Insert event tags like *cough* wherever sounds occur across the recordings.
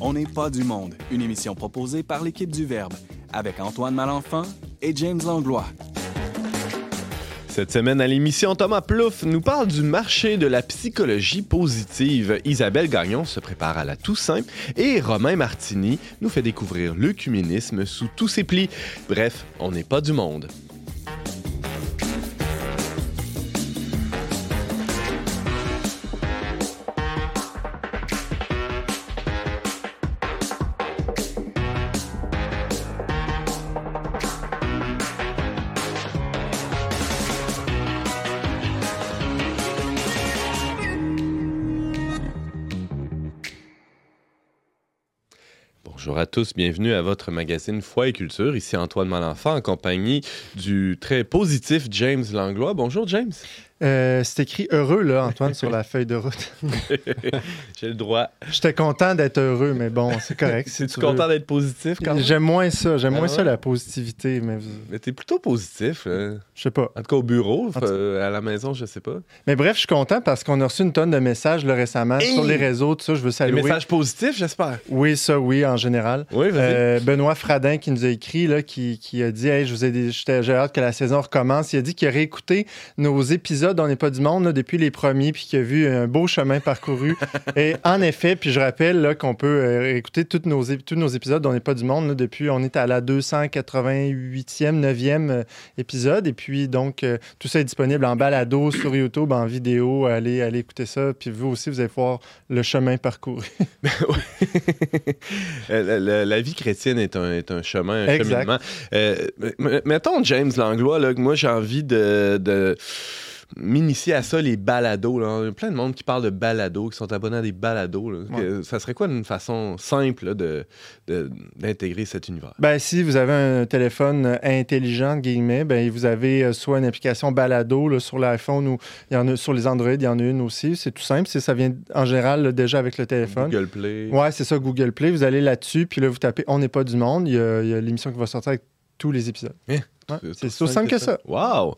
On n'est pas du monde, une émission proposée par l'équipe du Verbe, avec Antoine Malenfant et James Langlois. Cette semaine à l'émission, Thomas Plouffe nous parle du marché de la psychologie positive. Isabelle Gagnon se prépare à la Toussaint et Romain Martini nous fait découvrir l'œcuménisme sous tous ses plis. Bref, on n'est pas du monde. Bienvenue à votre magazine Foi et Culture. Ici Antoine Malenfant en compagnie du très positif James Langlois. Bonjour James. Euh, c'est écrit heureux, là, Antoine, sur la feuille de route. *laughs* J'ai le droit. J'étais content d'être heureux, mais bon, c'est correct. Si Es-tu content d'être positif quand même? J'aime moins ça. J'aime Ah moins ouais? ça, la positivité. Mais, Mais t'es plutôt positif. hein. je sais pas. En tout cas au bureau, euh, à la maison, je sais pas. Mais bref, je suis content parce qu'on a reçu une tonne de messages là, récemment Hey! sur les réseaux. Tout ça, je veux Des saluer. messages positifs, j'espère. Oui, ça, oui, en général. Oui. Euh, Benoît Fradin qui nous a écrit, là, qui, qui a dit hey, je vous ai des- j'étais- J'ai hâte que la saison recommence. Il a dit qu'il a réécouté nos épisodes On n'est pas du monde là, depuis les premiers, puis qu'il a vu un beau chemin parcouru. *laughs* Et en effet, puis je rappelle là, qu'on peut euh, écouter toutes nos, tous nos épisodes On n'est pas du monde là, depuis on est à la 288e, 9e euh, épisode. Et puis donc, euh, tout ça est disponible en balado, *coughs* sur YouTube, en vidéo. Allez, allez écouter ça. Puis vous aussi, vous allez voir le chemin parcouru. *laughs* Euh, *laughs* la, la- la vie chrétienne est un, est un chemin, un Exact. cheminement. Mettons, James Langlois, là, que moi, j'ai envie de, de m'initier à ça, les balados. là. Il y a plein de monde qui parle de balados, qui sont abonnés à des balados. là. Ça serait quoi une façon simple là, de- de- d'intégrer cet univers? Ben, si vous avez un téléphone intelligent, guillemets, ben, vous avez euh, soit une application balado là, sur l'iPhone ou il y en a sur les Android, il y en a une aussi. C'est tout simple. c'est- Ça vient en général là, déjà avec le téléphone. Google Play. Ouais, c'est ça, Google Play. Vous allez là-dessus, puis là, vous tapez On n'est pas du monde. Il y a, l'émission qui va sortir avec tous les épisodes. Ouais, C'est c'est aussi simple que ça. Wow!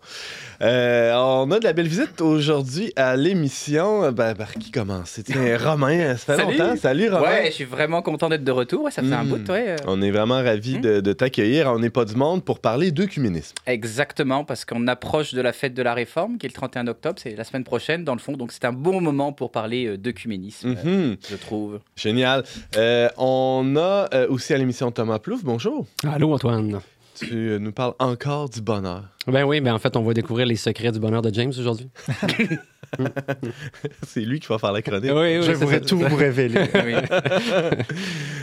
Euh, on a de la belle visite aujourd'hui à l'émission. Ben, par qui commencer? Tiens, *laughs* Romain, ça fait Salut. longtemps. Salut, Romain. Ouais, je suis vraiment content d'être de retour. Ouais, ça fait un Mm. bout, ouais. euh. On est vraiment ravis Hmm. de, de t'accueillir. On n'est pas du monde pour parler d'œcuménisme. Exactement, parce qu'on approche de la fête de la Réforme, qui est le 31 octobre, c'est la semaine prochaine, dans le fond. Donc c'est un bon moment pour parler euh, d'œcuménisme, euh, Mhm. je trouve. Génial. Euh, on a euh, aussi à l'émission Thomas Plouffe. Bonjour. Allô, Antoine. Tu euh, nous parles encore du bonheur. Ben oui, ben en fait, on va découvrir les secrets du bonheur de James aujourd'hui. *laughs* C'est lui qui va faire la chronique. oui, oui. Je ça. tout vous révéler. *laughs* Oui. *laughs*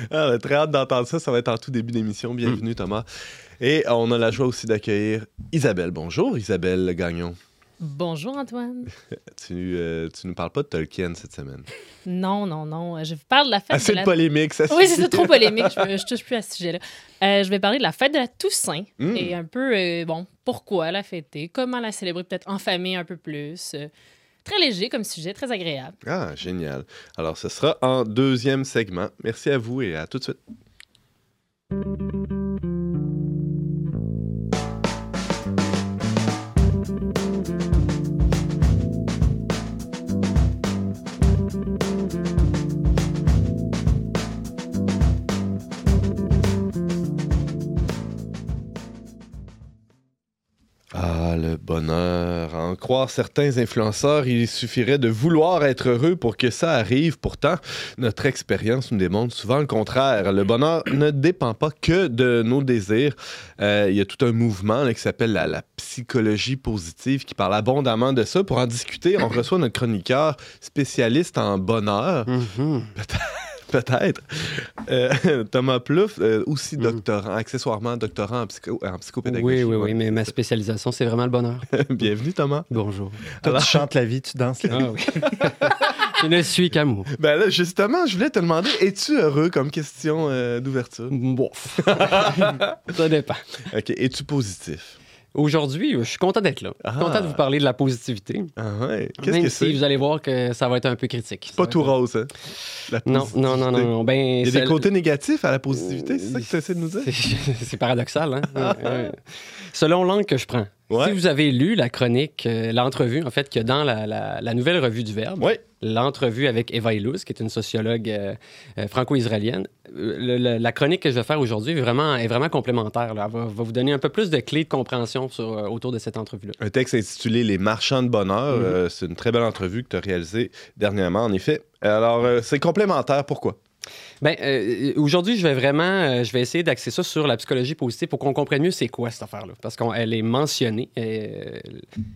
Ah, a très hâte d'entendre ça. Ça va être en tout début d'émission. Bienvenue, Thomas. Et on a la joie aussi d'accueillir Isabelle. Bonjour, Isabelle Gagnon. Bonjour Antoine. *laughs* Tu, euh, tu nous parles pas de Tolkien cette semaine. Non, non, non. Je vous parle de la fête Assez de la... polémique, ça Oui, c'est trop polémique. Je, je *laughs* touche plus à ce sujet-là. Euh, je vais parler de la fête de la Toussaint Mm. et un peu, euh, bon, pourquoi la fêter, comment la célébrer peut-être en famille un peu plus. Euh, très léger comme sujet, très agréable. Ah, génial. Alors, ce sera en deuxième segment. Merci à vous et à tout de suite. Bonheur. À en croire certains influenceurs, il suffirait de vouloir être heureux pour que ça arrive. Pourtant, notre expérience nous démontre souvent le contraire. Le bonheur ne dépend pas que de nos désirs. Euh, il y a tout un mouvement là, qui s'appelle la, la psychologie positive qui parle abondamment de ça. Pour en discuter, on reçoit notre chroniqueur spécialiste en bonheur, Mhm. *laughs* peut-être. Euh, *laughs* Thomas Plouffe, euh, aussi Mhm. doctorant, accessoirement doctorant en, psycho, en psychopédagogie. Oui, oui, oui, mais ma spécialisation, c'est vraiment le bonheur. *laughs* Bienvenue, Thomas. Bonjour. Toi, Alors- tu chantes la vie, tu danses la vie. Ah oui. Je ne suis qu'amour. Ben là, justement, je voulais te demander, es-tu heureux comme question euh, d'ouverture? Bon. Ça dépend. OK. Es-tu positif? Aujourd'hui, je suis content d'être là. Je suis Ah. content de vous parler de la positivité. Ah ouais. Qu'est-ce Même que si c'est? vous allez voir que ça va être un peu critique. Pas tout être- rose, hein? La Non, non, non, non, non. Ben, Il y a des côtés négatifs à la positivité, c'est ça que tu essaies de nous dire? C'est *laughs* c'est paradoxal, hein? *laughs* Ouais, ouais. Selon l'angle que je prends. Ouais. Si vous avez lu la chronique, euh, l'entrevue, en fait, qu'il y a dans la, la- la nouvelle revue du Verbe, l'entrevue avec Eva Illouz, qui est une sociologue euh, euh, franco-israélienne. La chronique que je vais faire aujourd'hui est vraiment, est vraiment complémentaire. là. Elle va, va vous donner un peu plus de clés de compréhension sur, autour de cette entrevue-là. Un texte intitulé Les marchands de bonheur. Mhm. Euh, c'est une très belle entrevue que tu as réalisée dernièrement, en effet. Alors, c'est complémentaire. Pourquoi? Ben, euh, aujourd'hui, je vais vraiment, euh, je vais essayer d'axer ça sur la psychologie positive pour qu'on comprenne mieux c'est quoi cette affaire-là. Parce qu'elle est mentionnée, euh,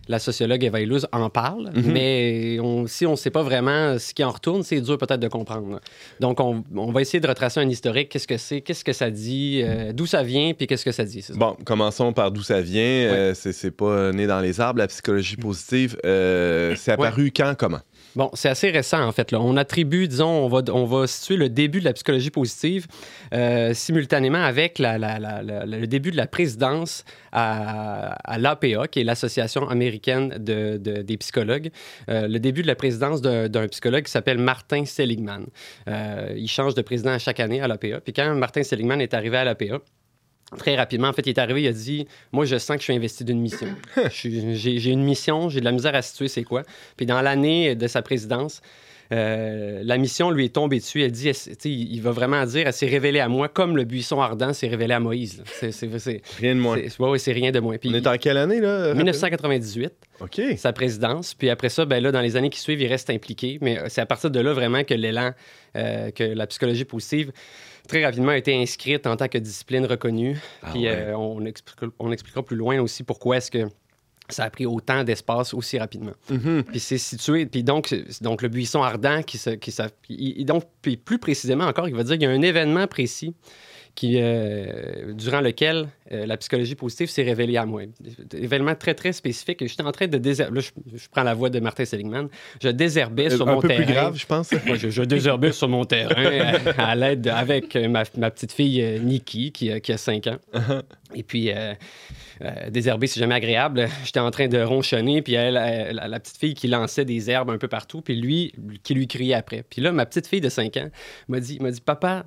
la sociologue Eva Illouz en parle, Mhm. mais on, si on ne sait pas vraiment ce qui en retourne, c'est dur peut-être de comprendre. Donc, on, on va essayer de retracer un historique. Qu'est-ce que c'est, qu'est-ce que ça dit, d'où ça vient, puis qu'est-ce que ça dit? ça. Bon, commençons par d'où ça vient. Euh, c'est, pas né dans les arbres, la psychologie positive. Euh, c'est apparu quand, comment? Bon, c'est assez récent, en fait. Là. On attribue, disons, on va, on va situer le début de la psychologie positive euh, simultanément avec le début de la présidence à, l'APA, qui est l'Association américaine de- de- des psychologues. Euh, le début de la présidence d'un psychologue qui s'appelle Martin Seligman. Euh, il change de président chaque année à l'APA. Puis quand Martin Seligman est arrivé à l'APA, Très rapidement, en fait, il est arrivé, il a dit Moi, je sens que je suis investi d'une mission. *laughs* J'ai une mission, j'ai de la misère à situer c'est quoi. Puis dans l'année de sa présidence, euh, la mission lui est tombée dessus. Elle dit elle- Il va vraiment dire Elle s'est révélée à moi comme le buisson ardent s'est révélé à Moïse. C'est- Rien de moins. c'est- ouais, ouais, c'est rien de moins. Puis, On est en quelle année, là? 1998 OK. sa présidence. Puis après ça, ben là, dans les années qui suivent, il reste impliqué. Mais euh, c'est à partir de là vraiment que l'élan, euh, que la psychologie positive, très rapidement a été inscrite en tant que discipline reconnue. Ah Puis ouais. euh, on, expliquera, on expliquera plus loin aussi pourquoi est-ce que ça a pris autant d'espace aussi rapidement. Mhm. Puis c'est situé, puis donc, donc le buisson ardent qui se, qui se- il- il- donc puis plus précisément encore, il va dire qu'il y a un événement précis qui, euh, durant lequel euh, la psychologie positive s'est révélée à moi. Événement très très spécifique. J'étais en train de désherber. Là, je, je prends la voix de Martin Seligman. Je désherbais sur un mon peu terrain. plus grave, je pense. *laughs* Moi, je, je désherbais sur mon terrain *laughs* à, à l'aide de- avec euh, ma, ma petite fille euh, Nikki qui, a- qui a 5 ans. Et puis, euh, euh, désherber, c'est jamais agréable. J'étais en train de ronchonner, puis elle, elle- la, la petite fille qui lançait des herbes un peu partout, puis lui qui lui criait après. Puis là, ma petite fille de 5 ans m'a dit, m'a dit Papa, euh,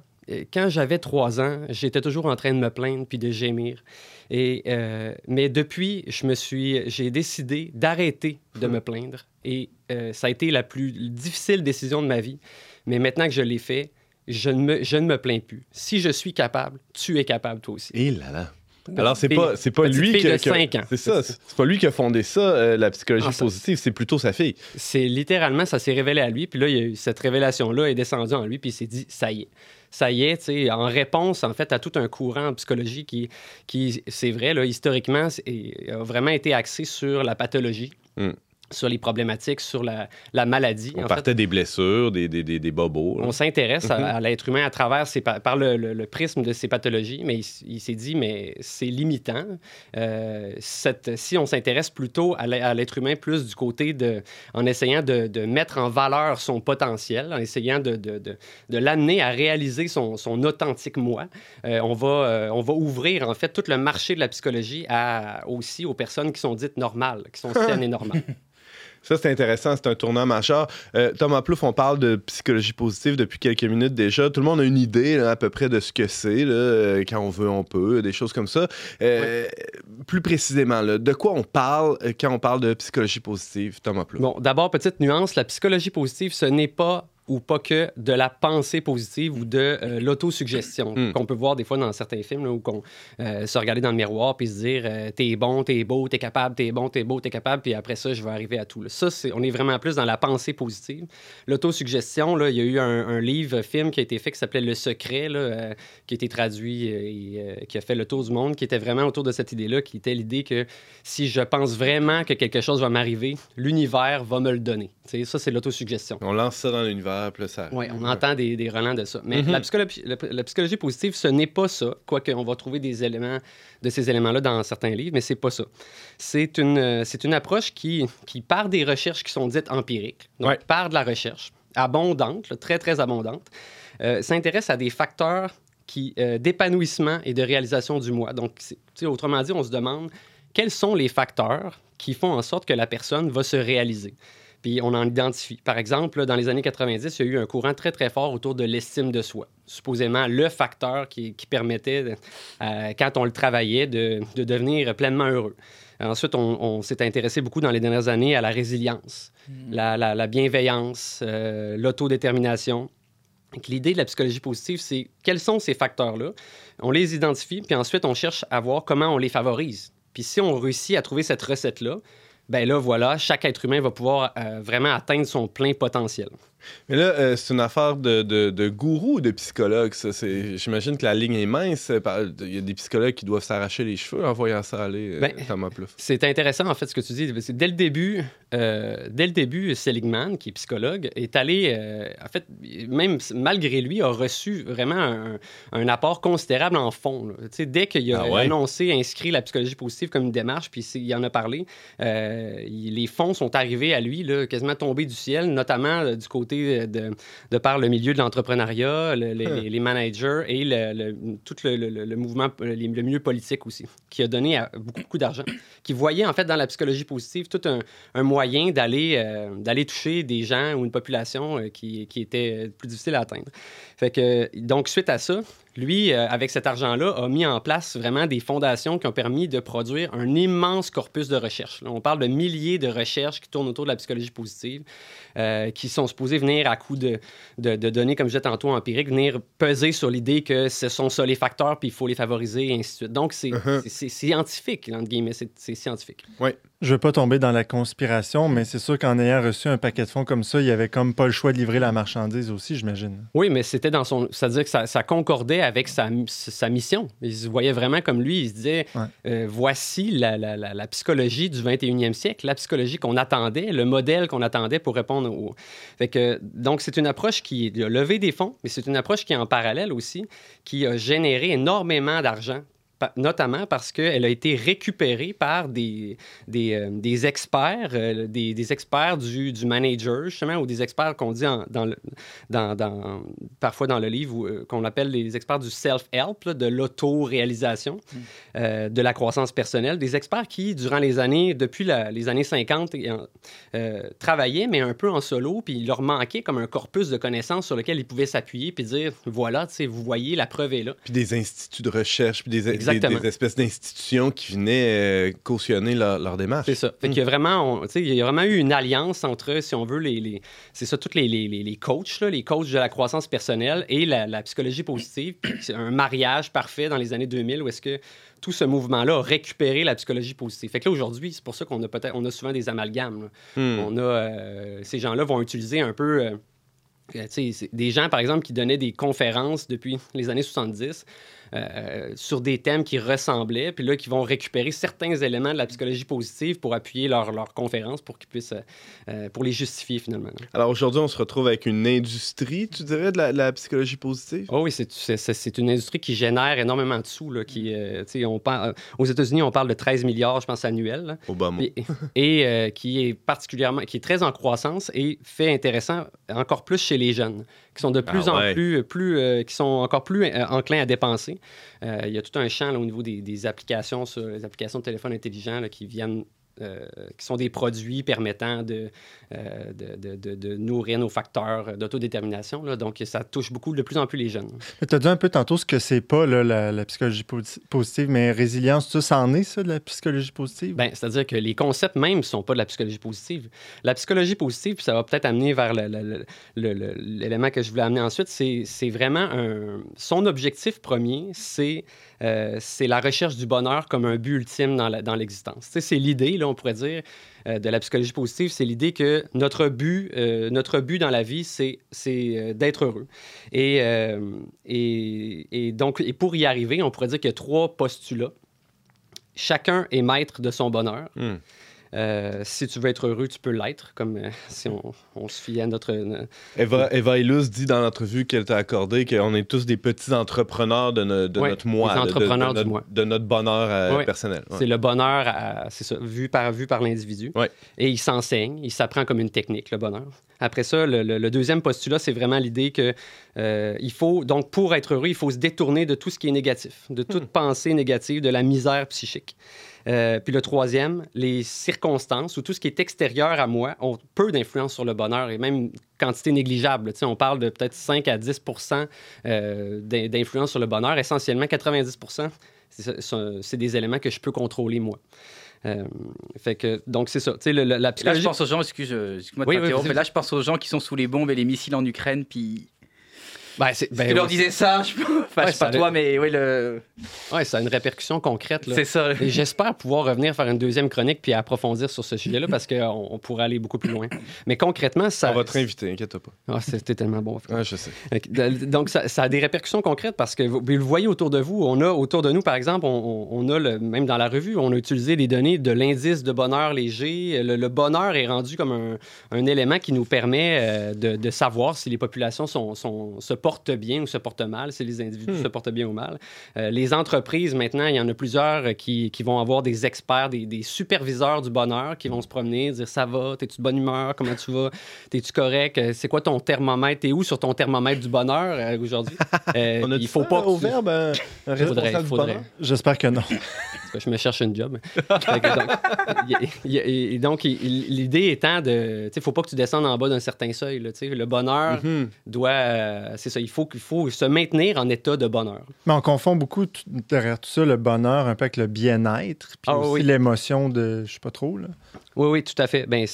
quand j'avais 3 ans, j'étais toujours en train de me plaindre puis de gémir. Et, euh, mais depuis, je me suis, j'ai décidé d'arrêter de me plaindre. Et euh, ça a été la plus difficile décision de ma vie. Mais maintenant que je l'ai fait, je ne, me, je ne me plains plus. Si je suis capable, tu es capable toi aussi. Et là là. Alors, c'est pas, c'est pas lui qui. C'est ça. C'est pas lui qui a fondé ça, euh, la psychologie Ah, positive. C'est plutôt sa fille. C'est littéralement, ça s'est révélé à lui. Puis là, il y a eu cette révélation-là est descendue en lui. Puis il s'est dit, ça y est. Ça y est, tu sais, en réponse, en fait, à tout un courant en psychologie qui, qui c'est vrai, là, historiquement, a vraiment été axé sur la pathologie. Mm. Sur les problématiques, sur la, la maladie. On en partait fait. des blessures, des, des, des, des bobos. là. On s'intéresse à- Mhm. à, l'être humain à travers ses par le, le- le prisme de ses pathologies, mais il, s'est dit, mais c'est limitant. Euh, cette- si on s'intéresse plutôt à l'être humain plus du côté de, en essayant de, de mettre en valeur son potentiel, en essayant de, de, de- de l'amener à réaliser son, son authentique moi, euh, on, va, euh, on va ouvrir en fait tout le marché de la psychologie à, aussi aux personnes qui sont dites normales, qui sont *laughs* saines et normales. Ça, c'est intéressant. C'est un tournant majeur. Euh, Thomas Plouffe, on parle de psychologie positive depuis quelques minutes déjà. Tout le monde a une idée là, à peu près de ce que c'est. là, euh, Quand on veut, on peut. Des choses comme ça. Euh, Plus précisément, là, de quoi on parle quand on parle de psychologie positive, Thomas Plouffe? Bon, d'abord, petite nuance, la psychologie positive, ce n'est pas ou pas que de la pensée positive ou de euh, l'autosuggestion Mm. qu'on peut voir des fois dans certains films là, où qu'on euh, se regarder dans le miroir puis se dire euh, t'es bon, t'es beau, t'es capable, t'es bon, t'es beau, t'es capable puis après ça je vais arriver à tout. là. Ça c'est on est vraiment plus dans la pensée positive. L'autosuggestion là, il y a eu un, un livre film qui a été fait qui s'appelait Le Secret là, euh, qui a été traduit et qui a fait le tour du monde qui était vraiment autour de cette idée là qui était l'idée que si je pense vraiment que quelque chose va m'arriver, l'univers va me le donner. Tu sais, ça c'est l'autosuggestion. On lance ça dans l'univers, puis là, ça. Oui, on entend des, des relents de ça. Mais Mhm. la, psychologie, la, la psychologie positive, ce n'est pas ça, quoique on va trouver des éléments de ces éléments-là dans certains livres, mais c'est pas ça. C'est une, euh, c'est une approche qui, qui part des recherches qui sont dites empiriques, donc Ouais. part de la recherche, abondante, là, très, très abondante, euh, s'intéresse à des facteurs qui, euh, d'épanouissement et de réalisation du moi. Donc, autrement dit, on se demande quels sont les facteurs qui font en sorte que la personne va se réaliser. Puis on en identifie. Par exemple, là, dans les années 90, il y a eu un courant très, très fort autour de l'estime de soi. Supposément le facteur qui, qui permettait, euh, quand on le travaillait, de, de devenir pleinement heureux. Ensuite, on, on s'est intéressé beaucoup dans les dernières années à la résilience, la, la- la bienveillance, euh, l'autodétermination. L'idée de la psychologie positive, c'est quels sont ces facteurs-là? On les identifie, puis ensuite, on cherche à voir comment on les favorise. Puis si on réussit à trouver cette recette-là, ben là, voilà, chaque être humain va pouvoir euh, vraiment atteindre son plein potentiel. Mais là, euh, c'est une affaire de, de, de gourou ou de psychologue, ça? J'imagine que la ligne est mince. Il y a des psychologues qui doivent s'arracher les cheveux en voyant ça aller, euh, Ben, Thomas Plouffe. C'est intéressant, en fait, ce que tu dis. Dès le début, euh, dès le début, Seligman, qui est psychologue, est allé, euh, en fait, même malgré lui, a reçu vraiment un, un apport considérable en fond. dès qu'il a Ah ouais? annoncé, inscrit la psychologie positive comme une démarche, puis il en a parlé, il- les fonds sont arrivés à lui, là, quasiment tombés du ciel, notamment du côté de, de par le milieu de l'entrepreneuriat, le- les, les- les managers et le, le- tout le, mouvement, le milieu politique aussi, qui a donné à- beaucoup, beaucoup d'argent, qui voyait en fait dans la psychologie positive tout un, un moyen d'aller euh, d'aller toucher des gens ou une population euh, qui, qui était plus difficile à atteindre. Fait que, donc, suite à ça, lui, euh, avec cet argent-là, a mis en place vraiment des fondations qui ont permis de produire un immense corpus de recherche. Là, on parle de milliers de recherches qui tournent autour de la psychologie positive, euh, qui sont supposées venir à coup de, de, de données, comme je disais tantôt, empiriques, venir peser sur l'idée que ce sont ça les facteurs, puis il faut les favoriser, et ainsi de suite. Donc, c'est Uh-huh. scientifique, entre guillemets, c'est scientifique. Je veux pas tomber dans la conspiration, mais c'est sûr qu'en ayant reçu un paquet de fonds comme ça, il y avait comme pas le choix de livrer la marchandise aussi, j'imagine. Oui, mais c'était dans son. C'est-à-dire que ça, ça concordait avec sa, sa mission. Il se voyait vraiment comme lui. Il se disait Ouais. euh, voici la, la- la- la psychologie du 21e siècle, la psychologie qu'on attendait, le modèle qu'on attendait pour répondre au. Fait que, donc, c'est une approche qui a levé des fonds, mais c'est une approche qui, en parallèle aussi, qui a généré énormément d'argent. Notamment parce qu'elle a été récupérée par des, des, euh, des experts, euh, des, des experts du, du manager, justement, ou des experts qu'on dit en- dans, le, dans, dans- parfois dans le livre euh, qu'on appelle les experts du self-help, de l'auto-réalisation, euh, de la croissance personnelle, des experts qui, durant les années, depuis la- les années 50, et en- euh, travaillaient, mais un peu en solo, puis il leur manquait comme un corpus de connaissances sur lequel ils pouvaient s'appuyer, puis dire, voilà, vous voyez, la preuve est là. Puis des instituts de recherche, puis des- Exactement. des espèces d'institutions qui venaient euh, cautionner leur, leur démarche. C'est ça. Fait qu'il y a vraiment, on- il y a vraiment eu une alliance entre, si on veut, les, les- c'est ça, tous les, les, les, coachs, là, les coachs de la croissance personnelle et la, la psychologie positive. C'est un mariage parfait dans les années 2000 où est-ce que tout ce mouvement-là a récupéré la psychologie positive. Fait que là, aujourd'hui, c'est pour ça qu'on a peut-être, on a souvent des amalgames. Hmm. On a, euh, ces gens-là vont utiliser un peu. euh, euh, des gens, par exemple, qui donnaient des conférences depuis les années 70 euh, sur des thèmes qui ressemblaient, puis là, qui vont récupérer certains éléments de la psychologie positive pour appuyer leur, leur conférence, pour qu'ils puissent, euh, euh, pour les justifier finalement. Alors aujourd'hui, on se retrouve avec une industrie, tu dirais, de la, de la psychologie positive? Oh oui, c'est- une industrie qui génère énormément de sous. Là, qui, euh, on parle, aux États-Unis, on parle de 13 milliards, je pense, annuels. là. Obama. Et, et, euh, qui est particulièrement, qui est très en croissance et fait intéressant encore plus chez les jeunes, qui sont de plus Ah en ouais. plus, plus euh, qui sont encore plus euh, enclins à dépenser. Euh, il y a tout un champ là, au niveau des, des applications sur les applications de téléphone intelligent là, qui viennent. Euh, qui sont des produits permettant de, euh, de, de- de- de nourrir nos facteurs d'autodétermination. là. Donc, ça touche beaucoup, de plus en plus les jeunes. Tu as dit un peu tantôt ce que c'est pas là, la, la psychologie posi- positive, mais résilience, ça, ça en est, ça, de la psychologie positive? Ben, C'est-à-dire que les concepts même ne sont pas de la psychologie positive. La psychologie positive, puis ça va peut-être amener vers l'élément que je voulais amener ensuite, c'est c'est vraiment un... Son objectif premier, c'est euh, c'est la recherche du bonheur comme un but ultime dans l'existence. C'est l'idée, là, on pourrait dire, euh, de la psychologie positive, c'est l'idée que notre but, euh, notre but dans la vie, c'est d'être heureux. Et, donc, pour y arriver, on pourrait dire qu'il y a trois postulats. Chacun est maître de son bonheur. Hmm. Euh, si tu veux être heureux, tu peux l'être, comme euh, *laughs* si on, on se fie à notre... euh, Eva, Eva Illouz dit dans l'entrevue qu'elle t'a accordé qu'on est tous des petits entrepreneurs de, no- de Ouais, notre moi, des de- de- entrepreneurs de, du moi. de notre bonheur Ouais. personnel. Ouais. C'est le bonheur, à- c'est ça, vu par, vu par l'individu. Et il s'enseigne, il s'apprend comme une technique, le bonheur. Après ça, le, le- le deuxième postulat, c'est vraiment l'idée que il faut, donc pour être heureux, il faut se détourner de tout ce qui est négatif, de toute pensée négative, de la misère psychique. Euh, puis le troisième, les circonstances ou tout ce qui est extérieur à moi ont peu d'influence sur le bonheur et même une quantité négligeable. On parle de peut-être 5 à 10 euh, d'in- d'influence sur le bonheur. Essentiellement, 90 c'est des éléments que je peux contrôler moi. Euh, fait que, donc, c'est ça. Le- le- la Là, je psychologie... pense aux gens, excuse, euh, excuse-moi de Oui, oui, mais là, je pense aux gens qui sont sous les bombes et les missiles en Ukraine, puis Ben, c'est- si ben, tu leur ouais, disais ça, je enfin, Ouais, je sais pas toi, mais oui, le... ouais, ça a une répercussion concrète. là. c'est ça. Et j'espère pouvoir revenir faire une deuxième chronique puis approfondir sur ce sujet-là parce qu'on on pourrait aller beaucoup plus loin. Mais concrètement, ça. On va te réinviter, inquiète pas. Ah, C'était tellement bon. Ah, je sais. Donc, ça, ça a des répercussions concrètes parce que vous, vous le voyez autour de vous. On a autour de nous, par exemple, on, on- on a, le, même dans la revue, on a utilisé les données de l'indice de bonheur léger. Le, le bonheur est rendu comme un, un élément qui nous permet euh, de, de savoir si les populations sont, sont- se portent bien ou se portent mal, si les individus se portent bien ou mal. Euh, les entreprises, maintenant, il y en a plusieurs qui, qui vont avoir des experts, des, des superviseurs du bonheur qui vont se promener, dire ça va, t'es-tu de bonne humeur, comment tu vas, *laughs* t'es-tu correct, Euh, c'est quoi ton thermomètre, t'es où sur ton thermomètre du bonheur euh, aujourd'hui? *laughs* Euh, On a il faut ça pas au tu- verbe, un, Faudrait, faudrait. J'espère que non. *laughs* Je me cherche une job. Donc, donc, l'idée étant de. Tu sais, faut pas que tu descendes en bas d'un certain seuil. là, le bonheur Mhm. doit. euh, c'est ça. Il faut, qu'il faut se maintenir en état de bonheur. Mais on confond beaucoup derrière tout ça le bonheur un peu avec le bien-être, puis Ah aussi oui. l'émotion de, je sais pas trop, là. Oui, oui, tout à fait. Ben,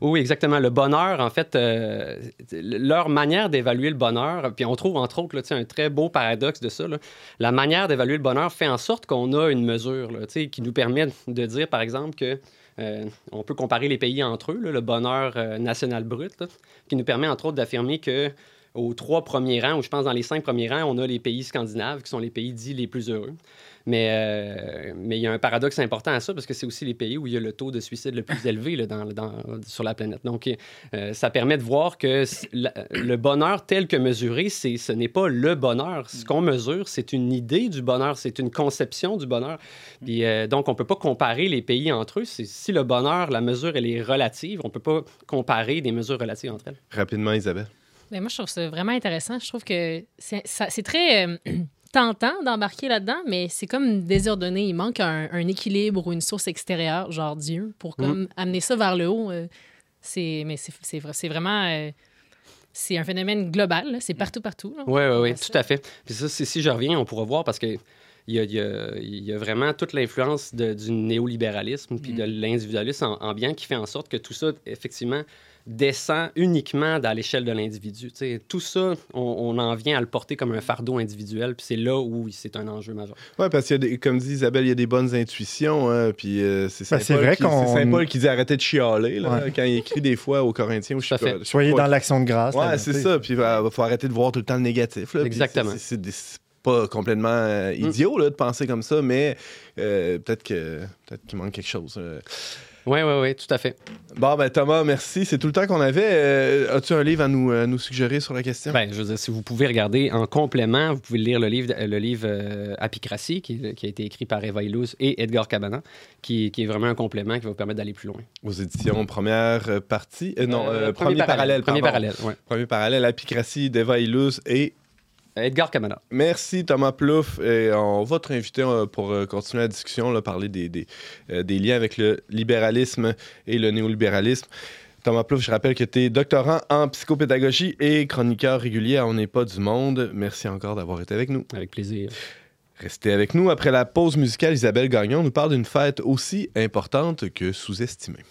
oui, exactement. Le bonheur, en fait, euh, leur manière d'évaluer le bonheur, puis on trouve entre autres là, tu sais, un très beau paradoxe de ça. là. La manière d'évaluer le bonheur fait en sorte qu'on a une mesure là, tu sais, qui nous permet de dire, par exemple, que euh, on peut comparer les pays entre eux, là, le bonheur euh, national brut, là, qui nous permet entre autres d'affirmer que aux trois premiers rangs, ou je pense dans les cinq premiers rangs, on a les pays scandinaves, qui sont les pays dits les plus heureux. Mais euh, il y a un paradoxe important à ça, parce que c'est aussi les pays où il y a le taux de suicide le plus élevé sur la planète. Donc, euh, ça permet de voir que le bonheur tel que mesuré, ce n'est pas le bonheur. Ce qu'on mesure, c'est une idée du bonheur, c'est une conception du bonheur. Puis, euh, donc, on ne peut pas comparer les pays entre eux. Si le bonheur, la mesure, elle est relative, on ne peut pas comparer des mesures relatives entre elles. Rapidement, Isabelle. Moi, je trouve ça vraiment intéressant. Je trouve que c'est très euh, *clears throat* tentant d'embarquer là-dedans, mais c'est comme désordonné. Il manque un, un équilibre ou une source extérieure, genre Dieu, pour comme amener ça vers le haut. euh, c'est, mais c'est, c'est, vrai- c'est vraiment... euh, c'est un phénomène global. C'est partout, partout. Oui, oui, oui, tout à fait. Puis ça, si je reviens, on pourra voir parce que il y a, il y a- il y a vraiment toute l'influence du néolibéralisme puis de l'individualisme en- ambiant qui fait en sorte que tout ça, effectivement, descend uniquement dans l'échelle de l'individu. Tout ça, on, on en vient à le porter comme un fardeau individuel, puis c'est là où c'est un enjeu majeur. Oui, parce qu'il y a des, comme dit Isabelle, il y a des bonnes intuitions. hein, puis euh, c'est Ben, Saint, c'est Paul vrai qui- qu'on- c'est Saint Paul qui dit arrêtez de chialer là, Ouais. quand il écrit des fois aux Corinthiens. Ou fait. Soyez pas. dans l'action de grâce. Ouais, c'est ça. Puis il faut arrêter de voir tout le temps le négatif. là. Exactement. c'est- pas complètement euh, idiot là, de penser comme ça, mais euh, peut-être que peut-être qu'il manque quelque chose. Oui, oui, oui, tout à fait. Bon, ben Thomas, merci. C'est tout le temps qu'on avait. Euh, As-tu un livre à nous, euh, nous suggérer sur la question? Ben, je veux dire, si vous pouvez regarder en complément, vous pouvez lire le livre, le livre euh, Apicratie, qui, qui a été écrit par Eva Illouz et Edgar Cabana, qui, qui est vraiment un complément qui va vous permettre d'aller plus loin. Aux éditions première partie. Euh, non, Euh, premier, parallèle. Premier parallèle, ouais. Premier parallèle, Apicratie d'Eva Illouz et Edgar Cabana. Merci Thomas Plouffe. Et on va te réinviter euh, pour euh, continuer la discussion, là, parler des, des, euh, des liens avec le libéralisme et le néolibéralisme. Thomas Plouffe, je rappelle que tu es doctorant en psychopédagogie et chroniqueur régulier à On n'est pas du monde. Merci encore d'avoir été avec nous. Avec plaisir. Restez avec nous. Après la pause musicale, Isabelle Gagnon nous parle d'une fête aussi importante que sous-estimée.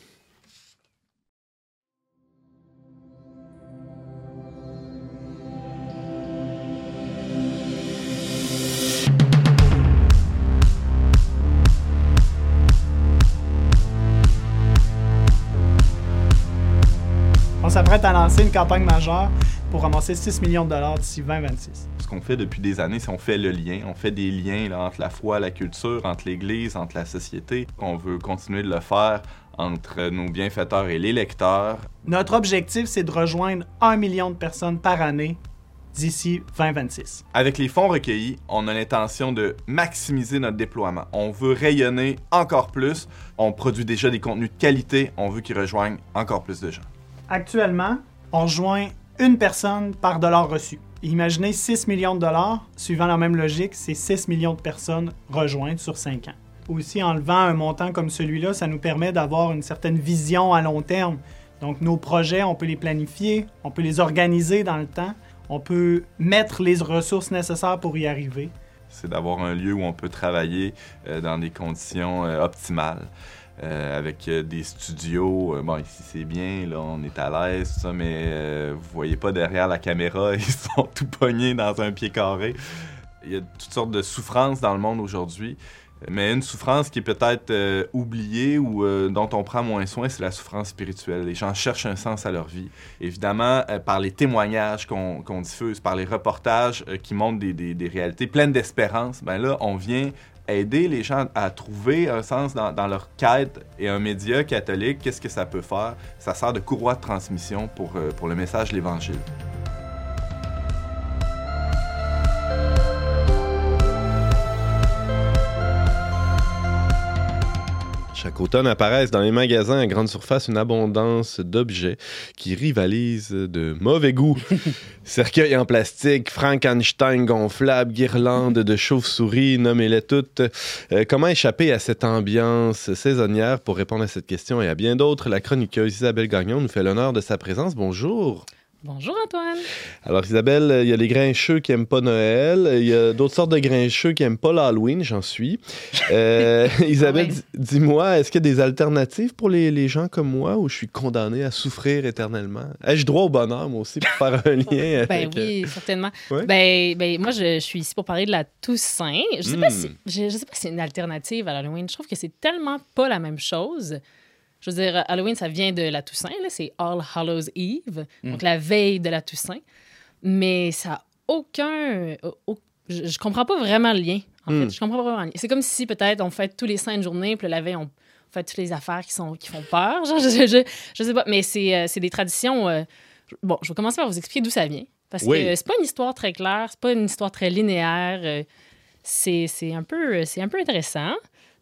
On s'apprête à lancer une campagne majeure pour ramasser 6 millions de dollars d'ici 2026. Ce qu'on fait depuis des années, c'est on fait le lien. On fait des liens là, entre la foi, la culture, entre l'Église, entre la société. On veut continuer de le faire entre nos bienfaiteurs et les lecteurs. Notre objectif, c'est de rejoindre 1 million de personnes par année d'ici 2026. Avec les fonds recueillis, on a l'intention de maximiser notre déploiement. On veut rayonner encore plus. On produit déjà des contenus de qualité. On veut qu'ils rejoignent encore plus de gens. Actuellement, on rejoint une personne par dollar reçu. Imaginez 6 millions de dollars, suivant la même logique, c'est 6 millions de personnes rejointes sur 5 ans. Aussi, en levant un montant comme celui-là, ça nous permet d'avoir une certaine vision à long terme. Donc, nos projets, on peut les planifier, on peut les organiser dans le temps, on peut mettre les ressources nécessaires pour y arriver. C'est d'avoir un lieu où on peut travailler euh, dans des conditions euh, optimales. Euh, avec euh, des studios. Euh, bon, ici c'est bien, là, on est à l'aise, tout ça, mais euh, vous voyez pas derrière la caméra, *laughs* ils sont tout pognés dans un pied carré. Il y a toutes sortes de souffrances dans le monde aujourd'hui. Mais une souffrance qui est peut-être oubliée ou dont on prend moins soin, c'est la souffrance spirituelle. Les gens cherchent un sens à leur vie. Évidemment, par les témoignages qu'on diffuse, par les reportages qui montrent des, des- des réalités pleines d'espérance, ben là, on vient aider les gens à trouver un sens dans, leur quête. Et un média catholique, qu'est-ce que ça peut faire? Ça sert de courroie de transmission pour, euh, pour le message de l'Évangile. Chaque automne apparaissent dans les magasins à grande surface une abondance d'objets qui rivalisent de mauvais goût. *laughs* Cercueils en plastique, Frankenstein gonflables, guirlandes de chauves-souris, nommez-les toutes. Euh, comment échapper à cette ambiance saisonnière? Pour répondre à cette question et à bien d'autres, la chroniqueuse Isabelle Gagnon nous fait l'honneur de sa présence. Bonjour. Bonjour Antoine. Alors Isabelle, euh, il y a les grincheux qui aiment pas Noël, il y a d'autres sortes de grincheux qui aiment pas l'Halloween, j'en suis. Euh, *laughs* *laughs* Isabelle, dis-moi, est-ce qu'il y a des alternatives pour les, les gens comme moi où je suis condamné à souffrir éternellement? Ai-je droit au bonheur, moi aussi, pour faire un *laughs* lien avec... Ben euh, oui, certainement. Ouais. Ben, ben, moi, je, je suis ici pour parler de la Toussaint. Je sais pas Mm. si, je, je sais pas si c'est une alternative à l'Halloween. Je trouve que c'est tellement pas la même chose. Je veux dire, Halloween, ça vient de la Toussaint, c'est All Hallows Eve, donc la veille de la Toussaint. Mais ça n'a aucun. au- au- je, je comprends pas vraiment le lien. En Mm. fait, je comprends pas vraiment le lien. C'est comme si peut-être on fête tous les saintes journées, puis la veille, on fait toutes les affaires qui, sont, qui font peur. Genre, *laughs* je, je, je sais pas, mais c'est euh, c'est des traditions. euh, Bon, je vais commencer par vous expliquer d'où ça vient. Parce Oui. que c'est pas une histoire très claire, c'est pas une histoire très linéaire. euh, c'est c'est un, peu- c'est un peu intéressant.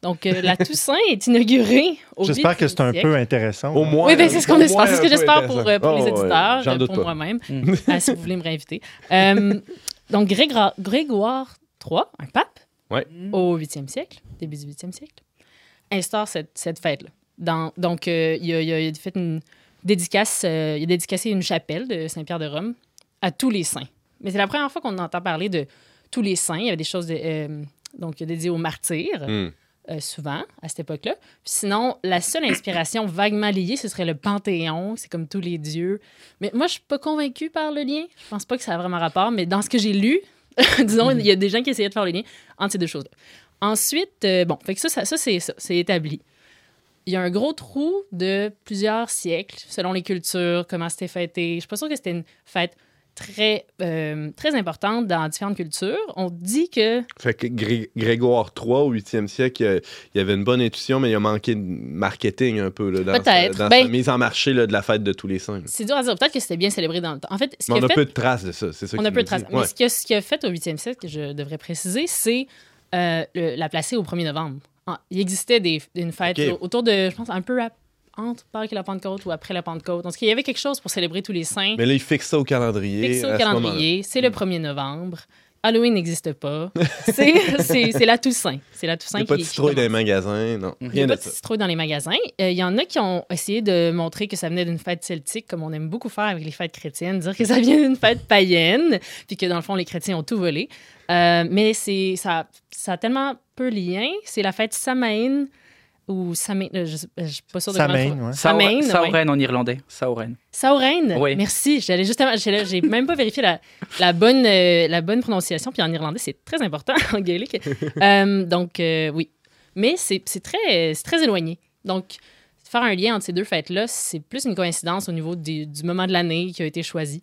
Donc, euh, la Toussaint est inaugurée au J'espère que c'est un 8e siècle. peu intéressant. Au moins, Oui, ben, c'est ce qu'on espère. C'est ce que j'espère pour, euh, pour les Oh, ouais, éditeurs, j'en euh, pour moi-même, Ah, si vous voulez me réinviter. Euh, donc, Grégoire, Grégoire III, un pape, Ouais. au 8e siècle, début du 8e siècle, instaure cette, cette fête-là. Donc, euh, il, a, il a- il a fait une dédicace, euh, il a dédicacé une chapelle de Saint-Pierre de Rome à tous les saints. Mais c'est la première fois qu'on entend parler de tous les saints. Il y avait des choses de- euh, donc, dédiées aux martyrs Hmm. Euh, souvent à cette époque-là. Sinon, la seule inspiration vaguement liée, ce serait le Panthéon. C'est comme tous les dieux. Mais moi, je suis pas convaincue par le lien. Je pense pas que ça a vraiment rapport. Mais dans ce que j'ai lu, *laughs* disons, il y a des gens qui essayaient de faire le lien entre ces deux choses-là. Ensuite, euh, bon, fait que ça, ça, ça, c'est ça, c'est établi. Il y a un gros trou de plusieurs siècles, selon les cultures, comment c'était fêté. Je suis pas sûre que c'était une fête très, euh, très importante dans différentes cultures. On dit que Fait que Gré- Grégoire III, au 8e siècle, il y avait une bonne intuition, mais il a manqué de marketing un peu là, dans, sa, dans Ben- sa mise en marché là, de la fête de tous les saints. c'est dur à dire. Peut-être que c'était bien célébré dans le temps. En fait, ce Mais on a fait, peu de traces de ça, c'est ça On a peu de traces. Ouais. Mais ce qu'il a, ce qu'il a fait au 8e siècle, que je devrais préciser, c'est euh, la placer au 1er novembre. Il existait des, une fête autour de, je pense, un peu à- entre Pâques et la Pentecôte ou après la Pentecôte. Donc, il y avait quelque chose pour célébrer tous les saints? Mais là, il fixe ça au calendrier. Fixe à au calendrier. C'est le 1er novembre. Halloween n'existe pas. *laughs* C'est- la Toussaint. C'est la Il Toussaint n'y a pas qui, de qui citrouille dans les magasins, non. Il n'y a de pas de ça. citrouille dans les magasins. Euh, Il y en a qui ont essayé de montrer que ça venait d'une fête celtique, comme on aime beaucoup faire avec les fêtes chrétiennes, dire que ça vient d'une fête païenne, puis que dans le fond, les chrétiens ont tout volé. Euh, mais ça, ça a tellement peu lien. C'est la fête Samain ou Samain, euh, je ne suis pas sûre de Samhain, ouais. Samhain, ouais. Sauren en irlandais. Sauren. Sauren, Oui. merci. J'allais justement, j'ai même pas vérifié la, la bonne, euh, la bonne prononciation. Puis en irlandais, c'est très important *laughs* en gaélique. Euh, donc, euh, oui. Mais c'est très, c'est très éloigné. Donc, faire un lien entre ces deux fêtes-là, c'est plus une coïncidence au niveau des- du moment de l'année qui a été choisi.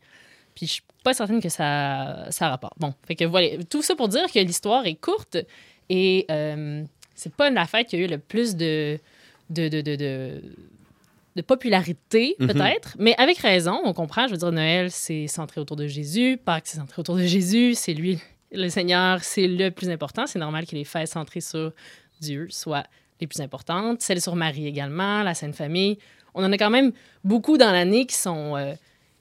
Puis je suis pas certaine que ça, ça a rapport. Bon, fait que voilà. Tout ça pour dire que l'histoire est courte et euh, c'est pas la fête qui a eu le plus de, de, de, de, de- de popularité, Mhm. peut-être, mais avec raison, on comprend. Je veux dire, Noël, c'est centré autour de Jésus. Pâques, c'est centré autour de Jésus. C'est lui, le Seigneur, c'est le plus important. C'est normal que les fêtes centrées sur Dieu soient les plus importantes. Celles sur Marie également, la Sainte Famille. On en a quand même beaucoup dans l'année qui sont, euh,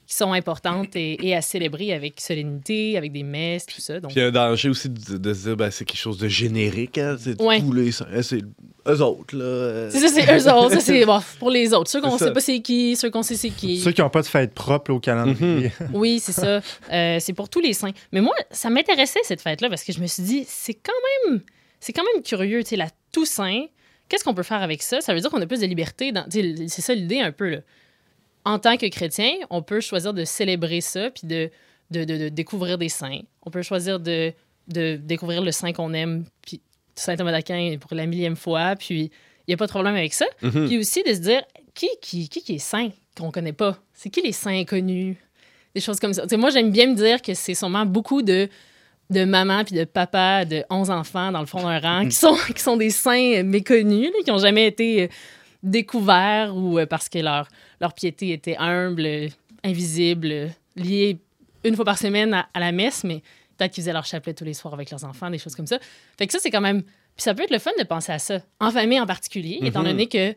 qui sont importantes et, et à célébrer avec solennité, avec des messes, tout ça. Donc, Puis il y a un danger aussi de, de se dire, ben, c'est quelque chose de générique. Hein? C'est Ouais. tous les saints. C'est eux autres, là. euh. c'est ça, c'est eux autres. Ça, c'est bon, pour les autres. Ceux qu'on ça. sait pas c'est qui, ceux qu'on sait c'est qui. Ceux qui n'ont pas de fête propre au calendrier. *laughs* Oui, c'est ça. Euh, c'est pour tous les saints. Mais moi, ça m'intéressait cette fête-là parce que je me suis dit, c'est quand même, c'est quand même curieux, tu sais, la Toussaint. Qu'est-ce qu'on peut faire avec ça? Ça veut dire qu'on a plus de liberté. Dans... C'est ça l'idée un peu là. En tant que chrétien, on peut choisir de célébrer ça puis de, de, de- de découvrir des saints. On peut choisir de, de découvrir le saint qu'on aime, puis Saint Thomas d'Aquin pour la millième fois. Puis il n'y a pas de problème avec ça. Mhm. Puis aussi de se dire, qui, qui, qui, qui est saint qu'on connaît pas? C'est qui les saints inconnus? Des choses comme ça. Moi, j'aime bien me dire que c'est sûrement beaucoup de, de mamans puis de papas de 11 enfants dans le fond d'un rang qui sont, qui sont des saints méconnus, là, qui n'ont jamais été euh, découverts ou euh, parce que leur, leur piété était humble, invisible, liée une fois par semaine à, à la messe, mais peut-être qu'ils faisaient leur chapelet tous les soirs avec leurs enfants, des choses comme ça. Fait que ça, c'est quand même... Puis ça peut être le fun de penser à ça, en famille en particulier, étant Mhm. donné que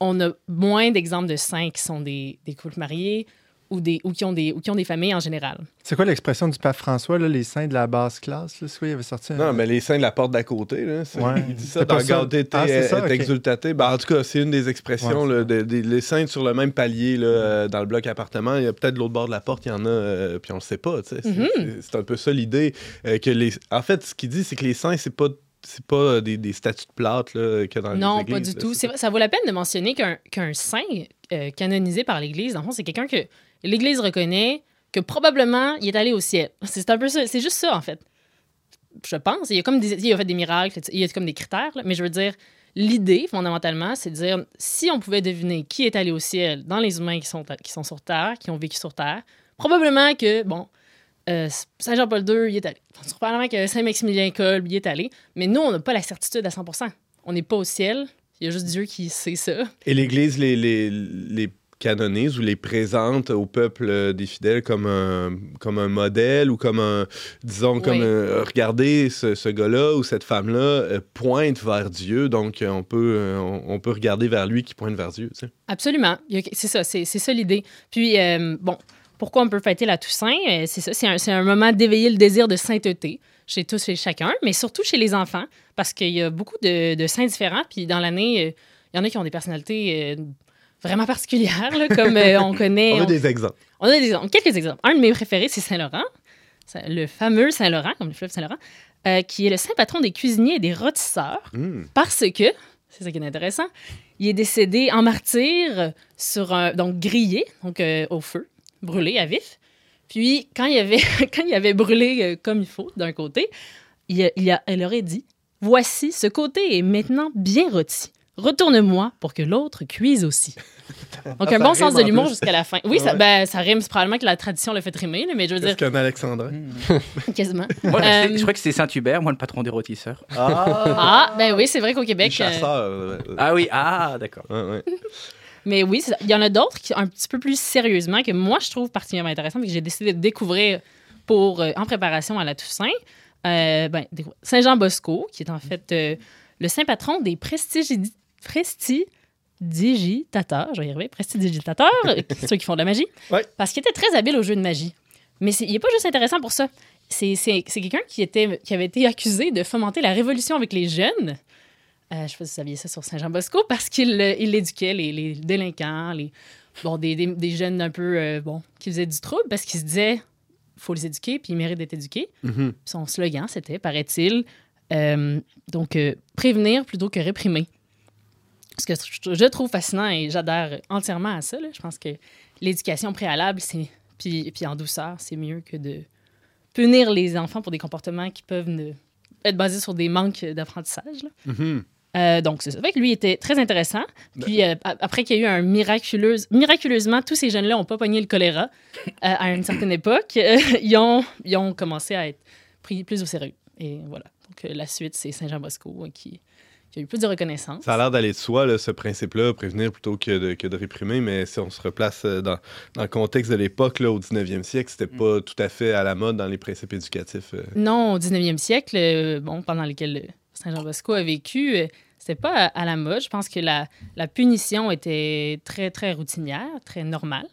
on a moins d'exemples de saints qui sont des, des couples mariés ou, des, ou, qui ont des, ou qui ont des familles en général. C'est quoi l'expression du pape François, là, les saints de la basse classe? Là, c'est quoi, il avait sorti un- Non, mais les saints de la porte d'à côté, là. c'est- Ouais. Il dit ça C'est dans. Gaudete Ah, c'est ça, et ok. Exultate. Ben, en tout cas, c'est une des expressions. Ouais, là, de- des- les saints sur le même palier là, euh, dans le bloc appartement. Il y a peut-être de l'autre bord de la porte, il y en a, euh, puis on le sait pas. tu sais. C'est Mhm. c'est- un peu ça l'idée. euh, que les... En fait, ce qu'il dit, c'est que les saints, c'est pas. C'est pas des, des statues de plâtre là, que dans Non, les pas du là, tout. Ça vaut la peine de mentionner qu'un qu'un saint euh, canonisé par l'Église, dans le fond, c'est quelqu'un que l'Église reconnaît que probablement il est allé au ciel. *laughs* C'est un peu ça. C'est juste ça, en fait. Je pense. Il y a comme des, il a fait des miracles, il y a comme des critères, mais je veux dire, l'idée, fondamentalement, c'est de dire si on pouvait deviner qui est allé au ciel dans les humains qui sont, qui sont sur Terre, qui ont vécu sur Terre, probablement que, bon, euh, Saint Jean-Paul II y est allé. Probablement que Saint-Maximilien Kolb y est allé. Mais nous, on n'a pas la certitude à 100 On n'est pas au ciel. Il y a juste Dieu qui sait ça. Et l'Église les, les canonise ou les présente au peuple euh, des fidèles comme un, comme un modèle ou comme un, disons, comme un- regardez, ce, ce gars-là ou cette femme-là euh, pointe vers Dieu, donc euh, on peut, euh, on, on peut regarder vers lui qui pointe vers Dieu. tu sais. Absolument. C'est ça, c'est c'est ça l'idée. Puis, euh, bon, pourquoi on peut fêter la Toussaint? Euh, C'est ça, c'est un, c'est un moment d'éveiller le désir de sainteté chez tous et chacun, mais surtout chez les enfants, parce qu'il y a beaucoup de, de saints différents. Puis, dans l'année, euh, il y en a qui ont des personnalités euh, vraiment particulières, là, comme euh, on connaît. *laughs* On a on- des exemples. On a des exemples, quelques exemples. Un de mes préférés, c'est Saint-Laurent, le fameux Saint-Laurent, comme le fleuve Saint-Laurent, euh, qui est le saint patron des cuisiniers et des rôtisseurs, Hmm. parce que, c'est ça qui est intéressant, il est décédé en martyr sur un, donc grillé, donc euh, au feu, brûlé à vif. Puis quand il avait, *laughs* quand il avait brûlé comme il faut d'un côté, il, a- il a, elle aurait dit Voici, ce côté est maintenant bien rôti. Retourne-moi pour que l'autre cuise aussi. *laughs* Donc, un Ça bon sens de l'humour jusqu'à la fin. Oui, ça, ben, ça rime. C'est probablement que la tradition l'a fait rimer, là, mais je veux dire, qu'un Alexandrin? *laughs* quasiment. Moi, je, Euh, sais- je crois que c'était Saint-Hubert, moi, le patron des rôtisseurs. Ah! Ah, ben oui, c'est vrai qu'au Les Québec. euh, chasseurs. euh, Ah oui, ah, d'accord. ouais, ouais. *laughs* Mais oui, c'est ça. il y en a d'autres qui, un petit peu plus sérieusement, que moi, je trouve particulièrement intéressant et que j'ai décidé de découvrir pour, euh, en préparation à la Toussaint. Euh, ben, Saint-Jean Bosco, qui est en fait euh, le saint patron des prestigi- prestidigitateurs. Je vais y arriver. Prestidigitateurs, *laughs* euh, ceux qui font de la magie. Ouais. Parce qu'il était très habile au jeu de magie. Mais c'est- il n'est pas juste intéressant pour ça. C'est quelqu'un qui, était, qui avait été accusé de fomenter la révolution avec les jeunes. Euh, je ne sais pas si vous saviez ça sur Saint-Jean-Bosco, *laughs* parce qu'il euh, il éduquait les, les délinquants, les, bon, des, des- des jeunes un peu euh, bon, qui faisaient du trouble, parce qu'il se disait faut les éduquer, puis ils méritent d'être éduqués. Mhm. Son slogan, c'était, paraît-il, euh, donc prévenir plutôt que réprimer. Ce que je trouve fascinant et j'adhère entièrement à ça. là. Je pense que l'éducation préalable, c'est puis, puis en douceur, c'est mieux que de punir les enfants pour des comportements qui peuvent ne- être basés sur des manques d'apprentissage. Euh, donc, c'est ça. Fait que lui était très intéressant. Puis, euh, après qu'il y a eu un miraculeuse... Miraculeusement, tous ces jeunes-là n'ont pas pogné le choléra euh, à une certaine époque. Ils, ont, ils ont commencé à être pris plus au sérieux. Et voilà. Donc, la suite, c'est Saint-Jean-Bosco euh, qui, qui a eu plus de reconnaissance. Ça a l'air d'aller de soi, là, ce principe-là, prévenir plutôt que de, que de réprimer, mais si on se replace euh, dans, dans le contexte de l'époque, au 19e siècle, c'était pas tout à fait à la mode dans les principes éducatifs. euh. Non, au 19e siècle, euh, bon, pendant lequel euh, Saint-Jean-Bosco a vécu, euh, c'était pas à, à la mode. Je pense que la, la punition était très, très routinière, très normale.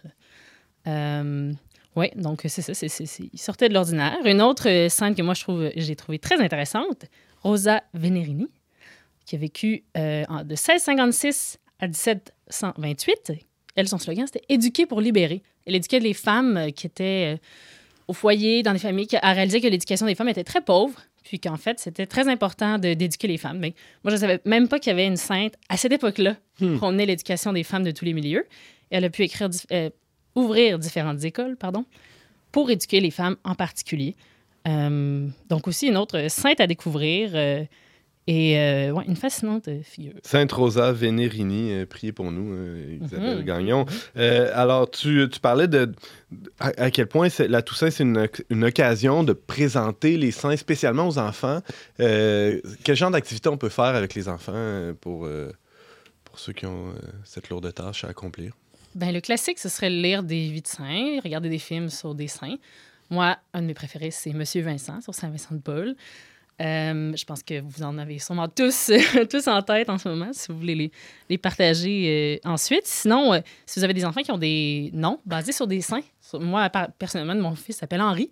Euh, oui, donc c'est ça. c'est- c'est- c'est- il sortait de l'ordinaire. Une autre euh, scène que moi, je trouve, j'ai trouvé très intéressante, Rosa Venerini, qui a vécu euh, de 1656 à 1728. Elle, son slogan, c'était Éduquer pour libérer. Elle éduquait les femmes euh, qui étaient euh, au foyer, dans des familles, qui a réalisé que l'éducation des femmes était très pauvre, puis qu'en fait, c'était très important d'éduquer les femmes. Mais moi, je ne savais même pas qu'il y avait une sainte à cette époque-là Hmm. prônait l'éducation des femmes de tous les milieux. Et elle a pu écrire, euh, ouvrir différentes écoles, pardon, pour éduquer les femmes en particulier. Euh, donc aussi une autre sainte à découvrir euh, et euh, ouais, une fascinante figure. Sainte Rosa Venerini, euh, priez pour nous, euh, Isabelle Mhm. Gagnon. Euh, alors, tu, tu parlais de à, à quel point la Toussaint, c'est une, une occasion de présenter les saints spécialement aux enfants. Euh, quel genre d'activité on peut faire avec les enfants pour, pour ceux qui ont cette lourde tâche à accomplir? Ben, le classique, ce serait lire des vies de saints, regarder des films sur des saints. Moi, un de mes préférés, c'est Monsieur Vincent sur Saint-Vincent de Paul. Euh, je pense que vous en avez sûrement tous, *laughs* tous en tête en ce moment, si vous voulez les, les partager euh, ensuite. Sinon, euh, si vous avez des enfants qui ont des noms basés sur des saints, sur- moi, personnellement, mon fils s'appelle Henri,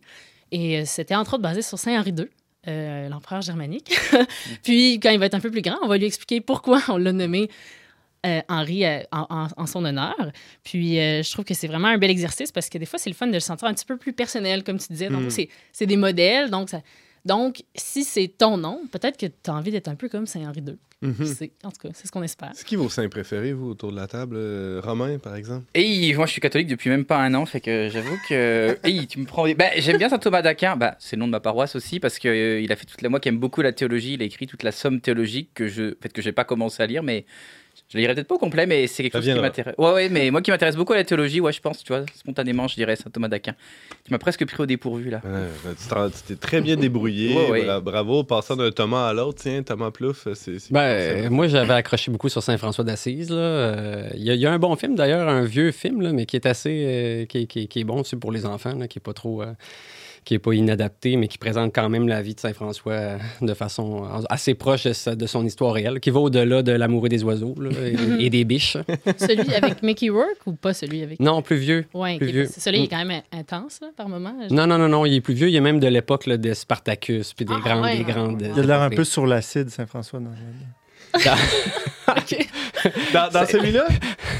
et c'était entre autres basé sur Saint Henri II. l'empereur germanique. *laughs* Puis, quand il va être un peu plus grand, on va lui expliquer pourquoi on l'a nommé euh, Henri euh, en, son honneur. Puis, euh, je trouve que c'est vraiment un bel exercice parce que des fois, c'est le fun de le sentir un petit peu plus personnel, comme tu disais. Donc, Mm. c'est- c'est des modèles. Donc, ça- donc, si c'est ton nom, peut-être que tu as envie d'être un peu comme Saint-Henri II. Mhm. C'est- En tout cas, c'est ce qu'on espère. C'est qui vos saints préférés, vous, autour de la table? Euh, Romain, par exemple? Et moi, je suis catholique depuis même pas un an, fait que j'avoue que. *laughs* Hey, tu me prends. des- Bah, j'aime bien saint Thomas d'Aquin. Bah, c'est le nom de ma paroisse aussi parce que euh, il a fait toute la. Moi, qui aime beaucoup la théologie, il a écrit toute la somme théologique que je, en fait, que j'ai pas commencé à lire, mais je la lirai peut-être pas au complet, mais c'est quelque Ça chose qui m'intéresse. Ouais, ouais, mais moi qui m'intéresse beaucoup à la théologie, ouais, je pense, tu vois, spontanément, je dirais saint Thomas d'Aquin. Tu m'as presque pris au dépourvu là. Ouais, tu t'es très bien débrouillé. Ouais, ouais. Voilà, bravo. Passant d'un Thomas à l'autre, tiens, Thomas Plouffe, c'est... c'est- Ben, euh, moi, j'avais accroché beaucoup sur Saint-François d'Assise. là. Euh, Il y, a- il y a un bon film, d'ailleurs, un vieux film, là, mais qui est assez. euh, qui, est- qui est- qui est bon tu sais, pour les enfants, là, qui est pas trop. euh, qui est pas inadapté, mais qui présente quand même la vie de Saint-François euh, de façon assez proche de, sa- de son histoire réelle, qui va au-delà de l'amoureux des oiseaux là, et, et des biches. *laughs* celui avec Mickey Rourke ou pas celui avec. Non, plus vieux. Que Celui-là, il est Mm. quand même intense là, par moment. Non, non, non, non, il est plus vieux. Il est même de l'époque là, de Spartacus, puis des Ah, grandes, ouais. des grandes. Il a l'air un peu sur l'acide, Saint-François. dans- *laughs* Dans, dans celui-là?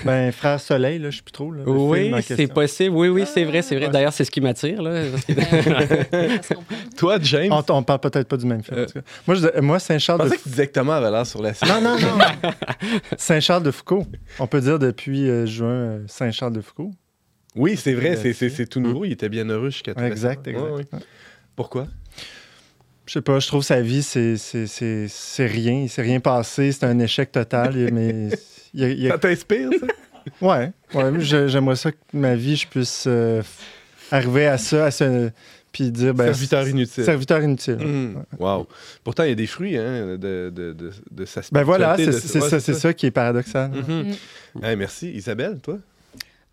Ben, Frère Soleil, là, je sais plus trop. là, Oui, c'est possible. Oui, oui, c'est vrai, c'est vrai. Ouais. D'ailleurs, c'est ce qui m'attire. Là, que-. Toi, James? On, on parle peut-être pas du même film. Euh. en tout cas. Moi, je- moi Je Saint-Charles de pensais que tu disais que Thomas avait l'air sur la scène. Non, non, non. *laughs* Saint-Charles de Foucault. On peut dire depuis euh, juin euh, Saint-Charles de Foucault. Oui, c'est vrai, c'est, tout nouveau. Il était bien heureux jusqu'à tout Exact, exact. Ouais, ouais. Pourquoi? Je sais pas, je trouve sa vie, c'est, c'est, c'est, c'est rien. Il s'est rien passé. C'est un échec total. Il- Mais *laughs* il y a- il y a- Ça t'inspire, ça? *laughs* Ouais, ouais je- j'aimerais ça que ma vie, je puisse euh, arriver à ça, à ce, puis dire... Ben, Serviteur inutile. Serviteur inutile. Mmh. Wow. Pourtant, il y a des fruits hein, de, de, de, de sa Ben voilà, c'est, spiritualité, de- c'est ouais, ça, c'est ça qui est paradoxal. Mhm. Hey, merci. Isabelle, toi?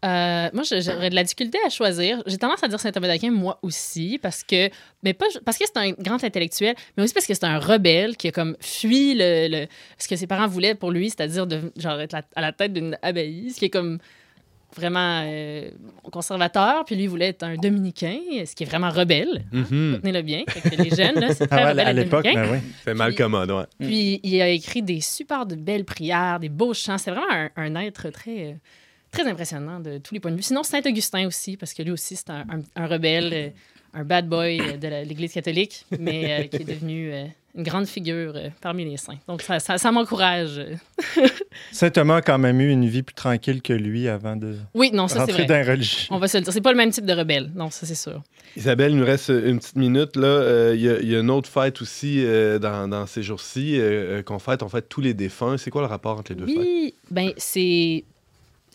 Euh, moi, j'aurais de la difficulté à choisir. J'ai tendance à dire Saint-Thomas d'Aquin, moi aussi, parce que, mais pas parce que c'est un grand intellectuel, mais aussi parce que c'est un rebelle qui a comme fui le, le- ce que ses parents voulaient pour lui, c'est-à-dire de genre être la- à la tête d'une abbaye, ce qui est comme vraiment euh, conservateur. Puis lui il voulait être un dominicain, ce qui est vraiment rebelle. Mhm. Tenez-le bien. Fait que les jeunes, là, c'est très Ah ouais, rebelle à l'époque, ben oui. C'est mal commode, ouais. Puis il a écrit des super de belles prières, des beaux chants. C'est vraiment un, un être très, euh, très impressionnant de tous les points de vue. Sinon, Saint-Augustin aussi, parce que lui aussi, c'est un, un- un rebelle, euh, un bad boy euh, de l'Église catholique, mais euh, qui est devenu euh, une grande figure euh, parmi les saints. Donc ça, ça, ça m'encourage. *laughs* Saint Thomas a quand même eu une vie plus tranquille que lui avant de Oui, non, ça rentrer vrai. dans la religion. On va se le dire. C'est pas le même type de rebelle. Non, ça c'est sûr. Isabelle, il nous reste une petite minute. là. Euh, Il y, a- il y a une autre fête aussi euh, dans, dans ces jours-ci qu'on fête. On fête tous les défunts. C'est quoi le rapport entre les deux fêtes? Oui, ben c'est.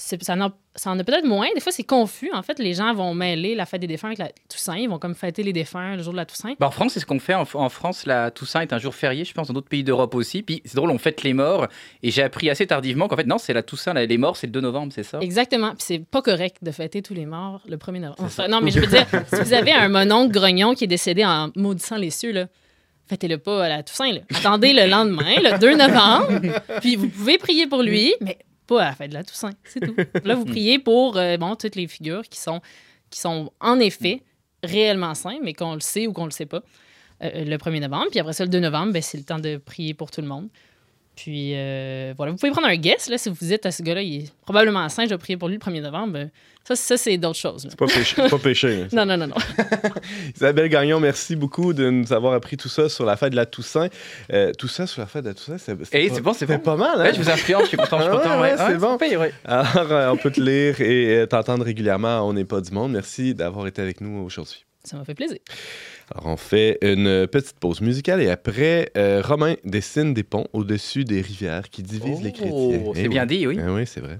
Ça en, ça en a peut-être moins. Des fois, c'est confus. En fait, les gens vont mêler la fête des défunts avec la Toussaint. Ils vont comme fêter les défunts le jour de la Toussaint. Bah, en France, c'est ce qu'on fait. En, en France, la Toussaint est un jour férié, je pense, dans d'autres pays d'Europe aussi. Puis c'est drôle, on fête les morts. Et j'ai appris assez tardivement qu'en fait, non, c'est la Toussaint. la- Les morts, c'est le 2 novembre, c'est ça? Exactement. Puis c'est pas correct de fêter tous les morts le 1er novembre. Enfin, non, mais je veux dire, si vous avez un mononcle grognon qui est décédé en maudissant les cieux, là, fêtez-le pas à la Toussaint. là. Attendez le lendemain, le 2 novembre, puis vous pouvez prier pour lui, mais pas à la fête de la Toussaint. C'est tout. là, vous *laughs* priez pour euh, bon, toutes les figures qui sont, qui sont en effet réellement saints, mais qu'on le sait ou qu'on le sait pas, euh, le 1er novembre. Puis après ça, le 2 novembre, ben, c'est le temps de prier pour tout le monde. Puis euh, voilà, vous pouvez prendre un guess là, si vous vous dites à ce gars-là, il est probablement saint, je vais prier pour lui le 1er novembre. ça, ça c'est d'autres choses. C'est pas péché. pas péché hein. *laughs* Non, non, non, non. *laughs* Isabelle Gagnon, merci beaucoup de nous avoir appris tout ça sur la fête de la Toussaint. Euh, tout ça sur la fête de la Toussaint, c'est Et pas- c'est bon, c'est bon. pas mal. Hein? Ouais, je vous influence, je suis content, je suis Ah content. ouais, Ouais, ouais, c'est bon. paye, ouais. Alors, euh, on peut te lire et euh, t'entendre régulièrement On n'est pas du monde. Merci d'avoir été avec nous aujourd'hui. Ça m'a fait plaisir. Alors, on fait une petite pause musicale et après, euh, Romain dessine des ponts au-dessus des rivières qui divisent les chrétiens. Oh, Eh c'est bien oui. dit, oui. Eh oui, c'est vrai.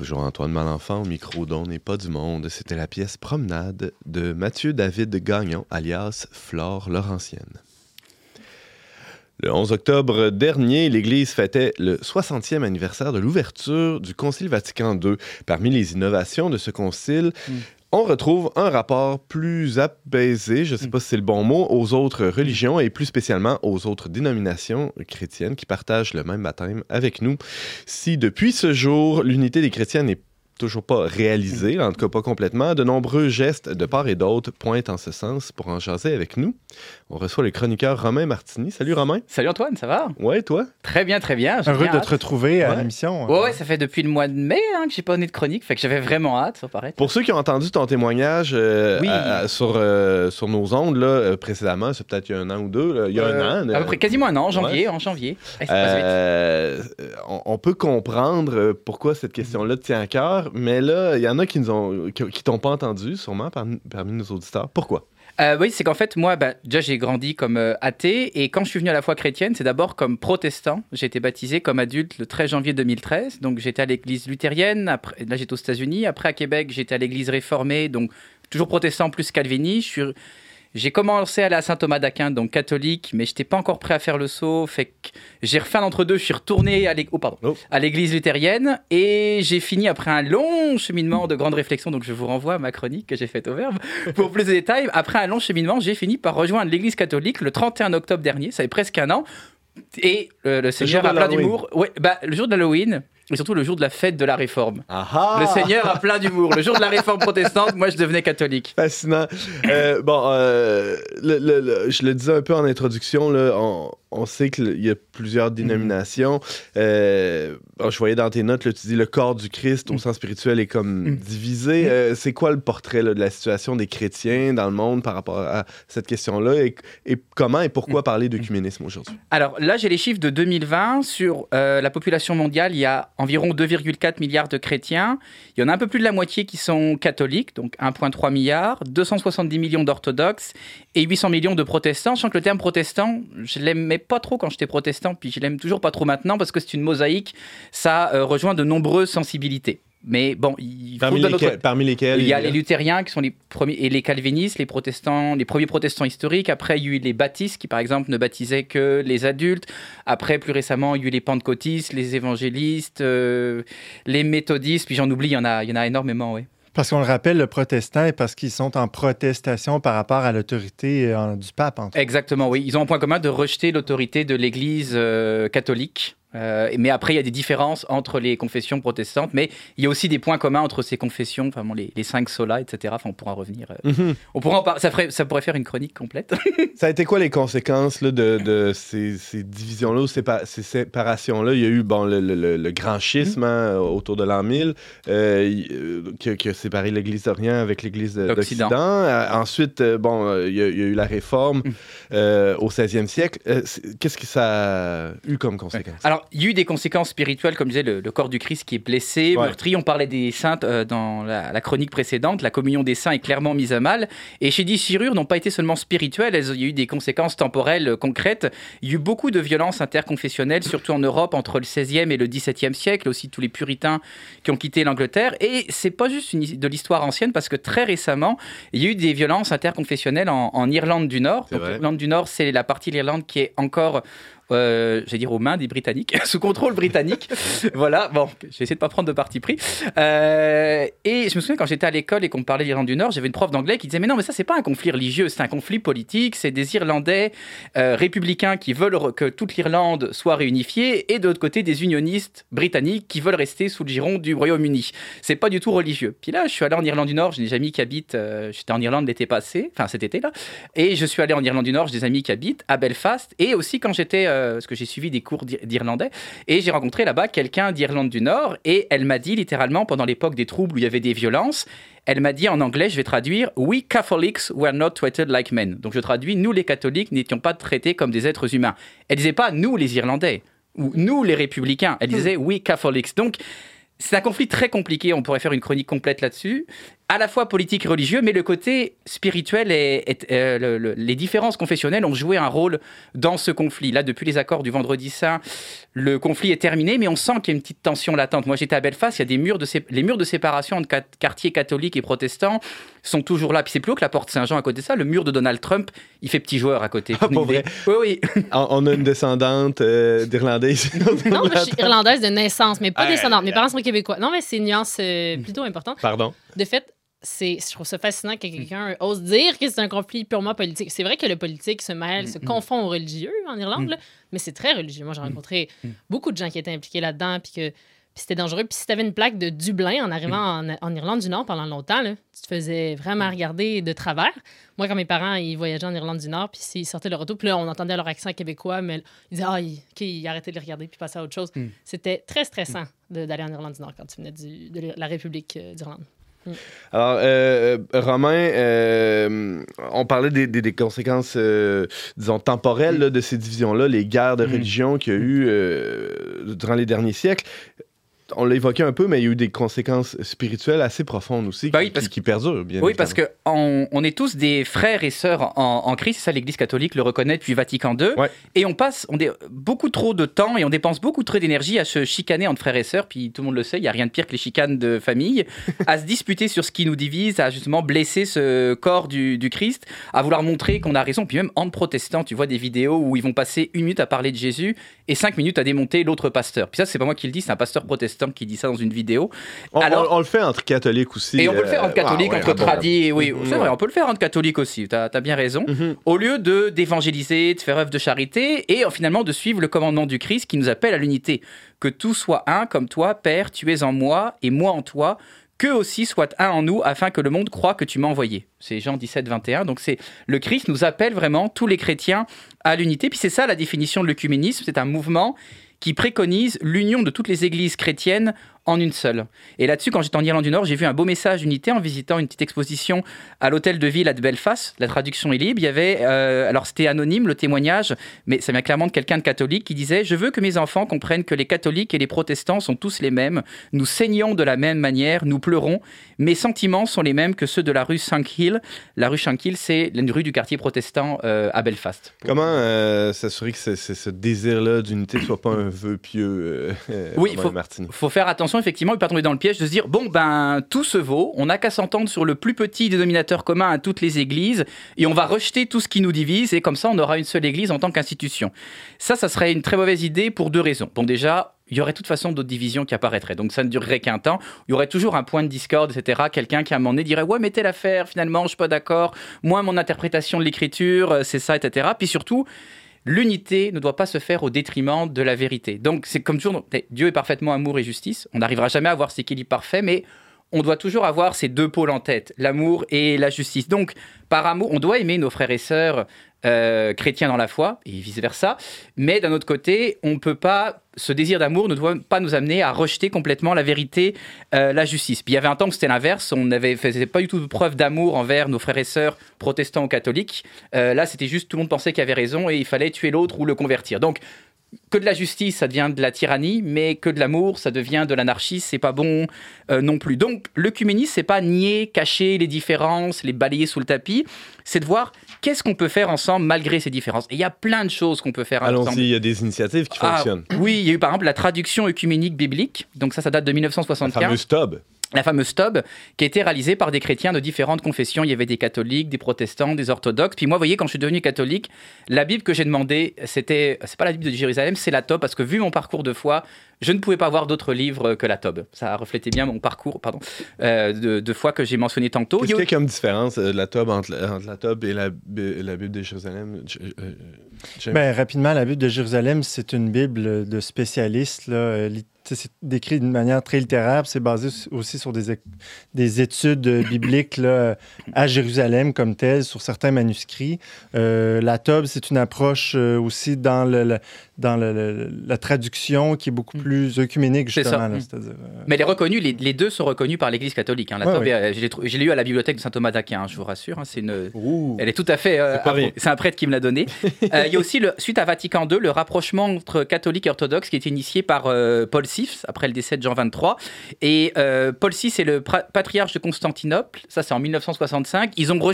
Toujours Antoine Malenfant au micro d'On n'est pas du monde. C'était la pièce Promenade de Mathieu David Gagnon, alias Flore Laurentienne. Le 11 octobre dernier, l'Église fêtait le 60e anniversaire de l'ouverture du Concile Vatican II. Parmi les innovations de ce concile, Mm. On retrouve un rapport plus apaisé, je ne sais Mm. pas si c'est le bon mot, aux autres religions et plus spécialement aux autres dénominations chrétiennes qui partagent le même baptême avec nous. Si depuis ce jour, l'unité des chrétiens n'est toujours pas réalisé, en tout cas pas complètement. De nombreux gestes de part et d'autre pointent en ce sens. Pour en jaser avec nous, on reçoit le chroniqueur Romain Martini. Salut Romain. Salut Antoine, ça va? Ouais, toi? Très bien, très bien. Heureux bien de hâte. te retrouver à Ouais. l'émission. Ouais, ouais, ça fait depuis le mois de mai hein, que j'ai pas donné de chronique, fait que j'avais vraiment hâte, ça paraît. Pour ceux qui ont entendu ton témoignage euh, Oui. à- à- sur, euh, sur nos ondes là, euh, précédemment, c'est peut-être il y a un an ou deux, là, il y a Euh, un an. À peu près quasiment un an, en janvier, en janvier. On, on peut comprendre pourquoi cette question-là tient à cœur, mais là, il y en a qui nous ont, qui, t'ont pas entendu, sûrement parmi, parmi nos auditeurs. Pourquoi? Euh, oui, c'est qu'en fait, moi, bah, déjà, j'ai grandi comme euh, athée, et quand je suis venu à la foi chrétienne, c'est d'abord comme protestant. J'ai été baptisé comme adulte le 13 janvier 2013, donc j'étais à l'église luthérienne, après, là j'étais aux États-Unis, après à Québec, j'étais à l'église réformée, donc toujours protestant plus calviniste. Je suis- J'ai commencé à aller à Saint-Thomas d'Aquin, donc catholique, mais je n'étais pas encore prêt à faire le saut. Fait que j'ai refait un entre-deux. Je suis retourné à oh, Oh. à l'église luthérienne et j'ai fini après un long cheminement de grande réflexion. Donc je vous renvoie à ma chronique que j'ai faite au Verbe *laughs* pour plus de détails. Après un long cheminement, j'ai fini par rejoindre l'église catholique le 31 octobre dernier. Ça fait presque un an. Et euh, le Seigneur a plein d'humour. Ouais, bah, le jour de Et surtout le jour de la fête de la Réforme. Le Seigneur a plein d'humour. Le jour de la Réforme protestante, moi je devenais catholique. Fascinant. Euh, bon, euh, le- le- le- je le disais un peu en introduction, là, on, on sait qu'il y a plusieurs dénominations. Euh, bon, je voyais dans tes notes, là, tu dis le corps du Christ au sens spirituel est comme Mm. divisé. C'est quoi le portrait là, de la situation des chrétiens dans le monde par rapport à cette question-là? Et, et comment et pourquoi parler d'œcuménisme aujourd'hui? Alors là, j'ai les chiffres de 2020. Sur la population mondiale, il y a environ 2,4 milliards de chrétiens. Il y en a un peu plus de la moitié qui sont catholiques, donc 1,3 milliard, 270 millions d'orthodoxes et 800 millions de protestants. Je sens que le terme protestant, je l'aimais pas trop quand j'étais protestant, puis je l'aime toujours pas trop maintenant parce que c'est une mosaïque. Ça euh, rejoint de nombreuses sensibilités. Mais bon, il faut Parmi, lesquels, parmi lesquels il y a les luthériens qui sont les premiers et les calvinistes, les protestants, les premiers protestants historiques. Après, il y a eu les baptistes qui, par exemple, ne baptisaient que les adultes. Après, plus récemment, il y a eu les pentecôtistes, les évangélistes, euh, les méthodistes. Puis j'en oublie, il y en a, il y en a énormément, oui. Parce qu'on le rappelle, le protestant est parce qu'ils sont en protestation par rapport à l'autorité euh, du pape. entre autres. Exactement, oui. Ils ont un point commun de rejeter l'autorité de l'Église euh, catholique. Euh, mais après, il y a des différences entre les confessions protestantes, mais il y a aussi des points communs entre ces confessions, enfin, bon, les, les cinq solas, etc. Enfin, on pourra revenir. euh, Mhm. On pourra en par- ça, ferait, ça pourrait faire une chronique complète. *laughs* Ça a été quoi les conséquences là, de, de ces, ces divisions-là sépa- ces séparations-là? Il y a eu bon, le, le- le- le grand schisme hein, autour de l'an 1000 euh, euh, qui, a- qui a séparé l'Église d'Orient avec l'Église de- D'Occident. ensuite, bon, il y, a, il y a eu la réforme Mm. euh, au 16e siècle. Qu'est-ce que ça a eu comme conséquence? Alors, il y a eu des conséquences spirituelles, comme je disais, le, le corps du Christ qui est blessé, Ouais. meurtri. On parlait des saintes euh, dans la, la chronique précédente. La communion des saints est clairement mise à mal. Et chez Chirures n'ont pas été seulement spirituelles, elles, il y a eu des conséquences temporelles euh, concrètes. Il y a eu beaucoup de violences interconfessionnelles, surtout en Europe, entre le 16e et le 17e siècle, aussi tous les puritains qui ont quitté l'Angleterre. Et c'est pas juste une, de l'histoire ancienne, parce que très récemment, il y a eu des violences interconfessionnelles en, en Irlande du Nord. Donc, l'Irlande du Nord, c'est la partie de l'Irlande qui est encore euh, je vais dire aux mains des Britanniques, *laughs* sous contrôle britannique. *laughs* voilà, bon, j'ai essayé de pas prendre de parti pris. Euh, et je me souviens quand j'étais à l'école et qu'on me parlait de l'Irlande du Nord, j'avais une prof d'anglais qui disait mais non, mais ça c'est pas un conflit religieux, c'est un conflit politique. C'est des Irlandais euh, républicains qui veulent que toute l'Irlande soit réunifiée et de l'autre côté des unionistes britanniques qui veulent rester sous le giron du Royaume-Uni. C'est pas du tout religieux. Puis là, je suis allé en Irlande du Nord, j'ai des amis qui habitent, euh, j'étais en Irlande l'été passé, enfin cet été là, et je suis allé en Irlande du Nord, j'ai des amis qui habitent à Belfast, et aussi quand j'étais, euh, parce que j'ai suivi des cours d'ir- d'irlandais, et j'ai rencontré là-bas quelqu'un d'Irlande du Nord, et elle m'a dit littéralement pendant l'époque des troubles où il y avait des violences, elle m'a dit en anglais, je vais traduire, We Catholics were not treated like men. Donc je traduis, nous les catholiques n'étions pas traités comme des êtres humains. Elle disait pas nous les Irlandais ou nous les républicains. Elle disait We Catholics. Donc c'est un conflit très compliqué, on pourrait faire une chronique complète là-dessus, à la fois politique et religieux, mais le côté spirituel et, et, euh, le- le- les différences confessionnelles ont joué un rôle dans ce conflit. Là, depuis les accords du Vendredi Saint, le conflit est terminé, mais on sent qu'il y a une petite tension latente. Moi, j'étais à Belfast, il y a des murs de les murs de séparation entre quartiers catholiques et protestants sont toujours là. Puis c'est plus haut que la porte Saint-Jean à côté de ça. Le mur de Donald Trump, il fait petit joueur à côté. Ah, pour vrai? Oui, oui. *laughs* On, a une descendante euh. Non, moi, je suis *laughs* irlandaise de naissance, mais pas Ah, descendante. Mes parents sont québécois. Non, mais c'est une nuance euh, plutôt importante. Pardon? De fait, c'est, je trouve ça fascinant que quelqu'un ose dire que c'est un conflit purement politique. C'est vrai que le politique se mêle, se confond au religieux en Irlande, là, mais c'est très religieux. Moi, j'ai rencontré beaucoup de gens qui étaient impliqués là-dedans, puis que c'était dangereux. Puis si tu avais une plaque de Dublin en arrivant en, en Irlande du Nord pendant longtemps, là, tu te faisais vraiment regarder de travers. Moi, quand mes parents, ils voyageaient en Irlande du Nord, puis ils sortaient leur auto, puis là, on entendait leur accent québécois, mais ils disaient, ah, OK, ils arrêtaient de les regarder, puis passaient à autre chose. Mm. C'était très stressant d'aller en Irlande du Nord quand tu venais du- de la République euh, d'Irlande. Alors, euh, Romain, euh, on parlait des, des- des conséquences, euh, disons, temporelles là, de ces divisions-là, les guerres de Mm. religion qu'il y a eu euh, durant les derniers siècles. On l'a évoqué un peu, mais il y a eu des conséquences spirituelles assez profondes aussi Bah oui, qui, parce qui- qui perdurent, bien Oui, parce évidemment. que on, on est tous des frères et sœurs en, en Christ, ça l'Église catholique le reconnaît depuis Vatican II, Ouais. et on passe on dé- beaucoup trop de temps et on dépense beaucoup trop d'énergie à se chicaner entre frères et sœurs, puis tout le monde le sait, il n'y a rien de pire que les chicanes de famille, *laughs* à se disputer sur ce qui nous divise, à justement blesser ce corps du, du Christ, à vouloir montrer qu'on a raison, puis même entre protestants, tu vois des vidéos où ils vont passer une minute à parler de Jésus et cinq minutes à démonter l'autre pasteur. Puis ça, c'est pas moi qui le dis, c'est un pasteur protestant qui dit ça dans une vidéo. On, Alors- on- on le fait entre catholiques aussi. Et on peut le faire entre euh, catholiques, ah ouais, entre ah bon. tradis, oui, Mhm. c'est vrai, on peut le faire entre catholiques aussi, tu as, bien raison. Mhm. Au lieu de d'évangéliser, de faire œuvre de charité et euh, finalement de suivre le commandement du Christ qui nous appelle à l'unité. Que tout soit un comme toi, Père, tu es en moi et moi en toi. Que aussi soit un en nous afin que le monde croit que tu m'as envoyé. C'est Jean 17, 21. Donc c'est le Christ nous appelle vraiment tous les chrétiens à l'unité. Puis c'est ça la définition de l'œcuménisme. C'est un mouvement qui préconise l'union de toutes les églises chrétiennes en une seule. Et là-dessus, quand j'étais en Irlande du Nord, j'ai vu un beau message d'unité en visitant une petite exposition à l'hôtel de ville à de Belfast. La traduction est libre. Il y avait, euh, alors c'était anonyme le témoignage, mais ça vient clairement de quelqu'un de catholique qui disait Je veux que mes enfants comprennent que les catholiques et les protestants sont tous les mêmes. Nous saignons de la même manière, nous pleurons. Mes sentiments sont les mêmes que ceux de la rue Shankill. La rue Shankill, c'est une rue du quartier protestant euh, à Belfast. Comment euh, s'assurer que ce, désir-là d'unité ne soit pas un vœu pieux, euh, Oui, faut- Martini? faut faire attention effectivement et pas tomber dans le piège de se dire bon ben tout se vaut, on n'a qu'à s'entendre sur le plus petit dénominateur commun à toutes les églises et on va rejeter tout ce qui nous divise et comme ça on aura une seule église en tant qu'institution. Ça, ça serait une très mauvaise idée pour deux raisons. Bon déjà, il y aurait de toute façon d'autres divisions qui apparaîtraient, donc ça ne durerait qu'un temps. Il y aurait toujours un point de discorde, etc. Quelqu'un qui à un moment donné dirait ouais mais telle affaire finalement je suis pas d'accord, moi mon interprétation de l'écriture euh, c'est ça, etc. Puis surtout L'unité ne doit pas se faire au détriment de la vérité. Donc, c'est comme toujours, Dieu est parfaitement amour et justice. On n'arrivera jamais à avoir cet équilibre parfait, mais on doit toujours avoir ces deux pôles en tête, l'amour et la justice. Donc, par amour, on doit aimer nos frères et sœurs euh, chrétiens dans la foi et vice-versa. Mais d'un autre côté, on peut pas, ce désir d'amour ne doit pas nous amener à rejeter complètement la vérité, euh, la justice. Puis il y avait un temps où c'était l'inverse, on n'avait faisait pas du tout de preuve d'amour envers nos frères et sœurs protestants ou catholiques. Euh, là, c'était juste tout le monde pensait qu'il avait raison et il fallait tuer l'autre ou le convertir. Donc, que de la justice, ça devient de la tyrannie, mais que de l'amour, ça devient de l'anarchie, c'est pas bon euh, non plus. Donc, l'œcuménisme, c'est pas nier, cacher les différences, les balayer sous le tapis, c'est de voir qu'est-ce qu'on peut faire ensemble malgré ces différences. Et il y a plein de choses qu'on peut faire ensemble. Allons-y, il y a des initiatives qui Ah, fonctionnent. oui, il y a eu par exemple la traduction œcuménique biblique, donc ça, ça date de La 1975 fameuse TOB. La fameuse TOB, qui a été réalisée par des chrétiens de différentes confessions. Il y avait des catholiques, des protestants, des orthodoxes. Puis moi, vous voyez, quand je suis devenu catholique, la Bible que j'ai demandée, c'était, c'est pas la Bible de Jérusalem, c'est la TOB, parce que vu mon parcours de foi, je ne pouvais pas voir d'autres livres que la TOB. Ça reflétait bien mon parcours, pardon, euh, de, de foi que j'ai mentionné tantôt. Qu'est-ce a- qu'il y a comme différence euh, de la TOB entre, la- entre la TOB et la, Bi- la Bible de Jérusalem? Je- euh? Ben, rapidement, la Bible de Jérusalem, c'est une Bible de spécialistes. Là, c'est décrit d'une manière très littéraire. C'est basé aussi- sur des, des études euh, bibliques là, à Jérusalem comme telles, sur certains manuscrits. Euh, la Tob, c'est une approche euh, aussi dans, le, le- dans le- le- la traduction qui est beaucoup plus œcuménique, Mm. C'est ça. justement. là, Mm. euh, Mais elle est reconnue, les, les deux sont reconnus par l'Église catholique. hein. La Ouais, TOB, l'ai lu à la bibliothèque de saint Thomas d'Aquin, hein, je vous rassure. hein, c'est une, Ouh. Elle est tout à fait. euh, C'est un prêtre qui me l'a donné. *laughs* Euh, Il y a aussi, le, suite à Vatican II, le rapprochement entre catholiques et orthodoxes qui a été initié par euh, Paul Après le décès de Jean XXIII. Et euh, Paul VI est le patriarche de Constantinople. Ça, c'est en 1965. Ils ont,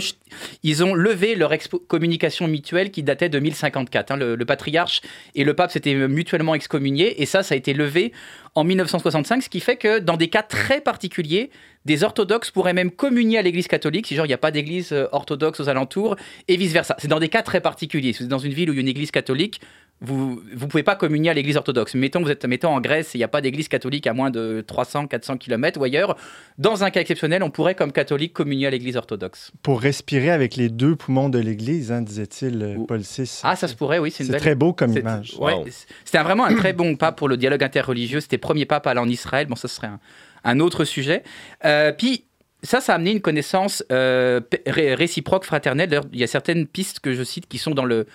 ils ont levé leur excommunication mutuelle qui datait de 1054. hein. Le, le patriarche et le pape s'étaient mutuellement excommuniés. Et ça, ça a été levé en 1965, ce qui fait que dans des cas très particuliers, des orthodoxes pourraient même communier à l'église catholique, si genre il n'y a pas d'église euh, orthodoxe aux alentours, et vice-versa. C'est dans des cas très particuliers. Si vous êtes dans une ville où il y a une église catholique, vous vous pouvez pas communier à l'église orthodoxe. Mettons vous êtes mettons en Grèce, il n'y a pas d'église catholique à moins de 300 400 km ou ailleurs. Dans un cas exceptionnel, on pourrait comme catholique communier à l'église orthodoxe. Pour respirer avec les deux poumons de l'Église, hein, disait-il euh, Ou- Paul VI. Ah, ça se pourrait, oui, c'est belle très beau comme image. ouais, Wow. C'était vraiment un très bon pape pour le dialogue interreligieux. C'était le premier pape à aller en Israël. Bon, ça serait un, un autre sujet. Euh, puis, ça, ça a amené une connaissance euh, ré- réciproque, fraternelle. D'ailleurs, il y a certaines pistes que je cite qui sont dans le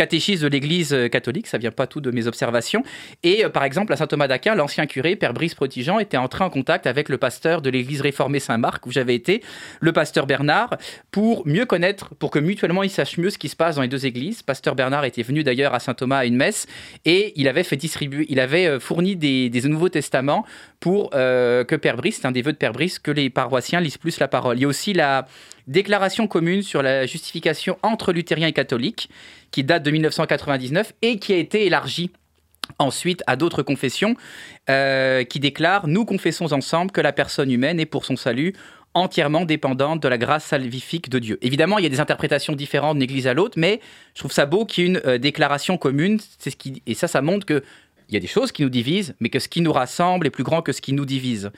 catéchisme de l'Église euh, catholique. Ça vient pas tout de mes observations. Et euh, par exemple, à saint Thomas d'Aquin, l'ancien curé, Père Brice Protigeant, était entré en contact avec le pasteur de l'Église réformée Saint-Marc, où j'avais été, le pasteur Bernard, pour mieux connaître, pour que mutuellement ils sachent mieux ce qui se passe dans les deux églises. Pasteur Bernard était venu d'ailleurs à Saint Thomas à une messe et il avait fait distribuer, il avait euh, fourni des, Nouveaux Testaments pour que Père Brice, c'est un des vœux de Père Brice, que les paroissiens lisent plus la parole. Il y a aussi la déclaration commune sur la justification entre luthériens et catholiques qui date de 1999 et qui a été élargie ensuite à d'autres confessions euh, qui déclarent Nous confessons ensemble que la personne humaine est pour son salut entièrement dépendante de la grâce salvifique de Dieu. Évidemment, il y a des interprétations différentes d'une église à l'autre, mais je trouve ça beau qu'il y ait une euh, déclaration commune. Et ça, ça montre que il y a des choses qui nous divisent, mais que ce qui nous rassemble est plus grand que ce qui nous divise.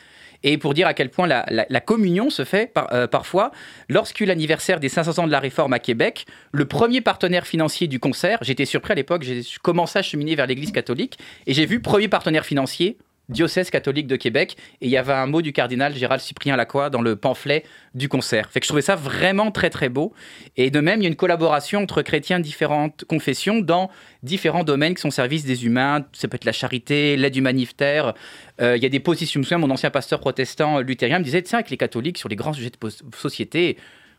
Et pour dire à quel point la, communion se fait euh, parfois, lorsqu'il l'anniversaire des 500 ans de la Réforme à Québec, le premier partenaire financier du concert, j'étais surpris à l'époque, j'ai commencé à cheminer vers l'Église catholique, et j'ai vu premier partenaire financier, diocèse catholique de Québec, et il y avait un mot du cardinal Gérald Cyprien Lacroix dans le pamphlet du concert. Fait que je trouvais ça vraiment très très beau. Et de même, il y a une collaboration entre chrétiens de différentes confessions dans différents domaines qui sont au service des humains. Ça peut être la charité, l'aide humanitaire. Euh, il y a des positions. Je me souviens, mon ancien pasteur protestant euh, luthérien me disait, tiens, avec les catholiques sur les grands sujets de société,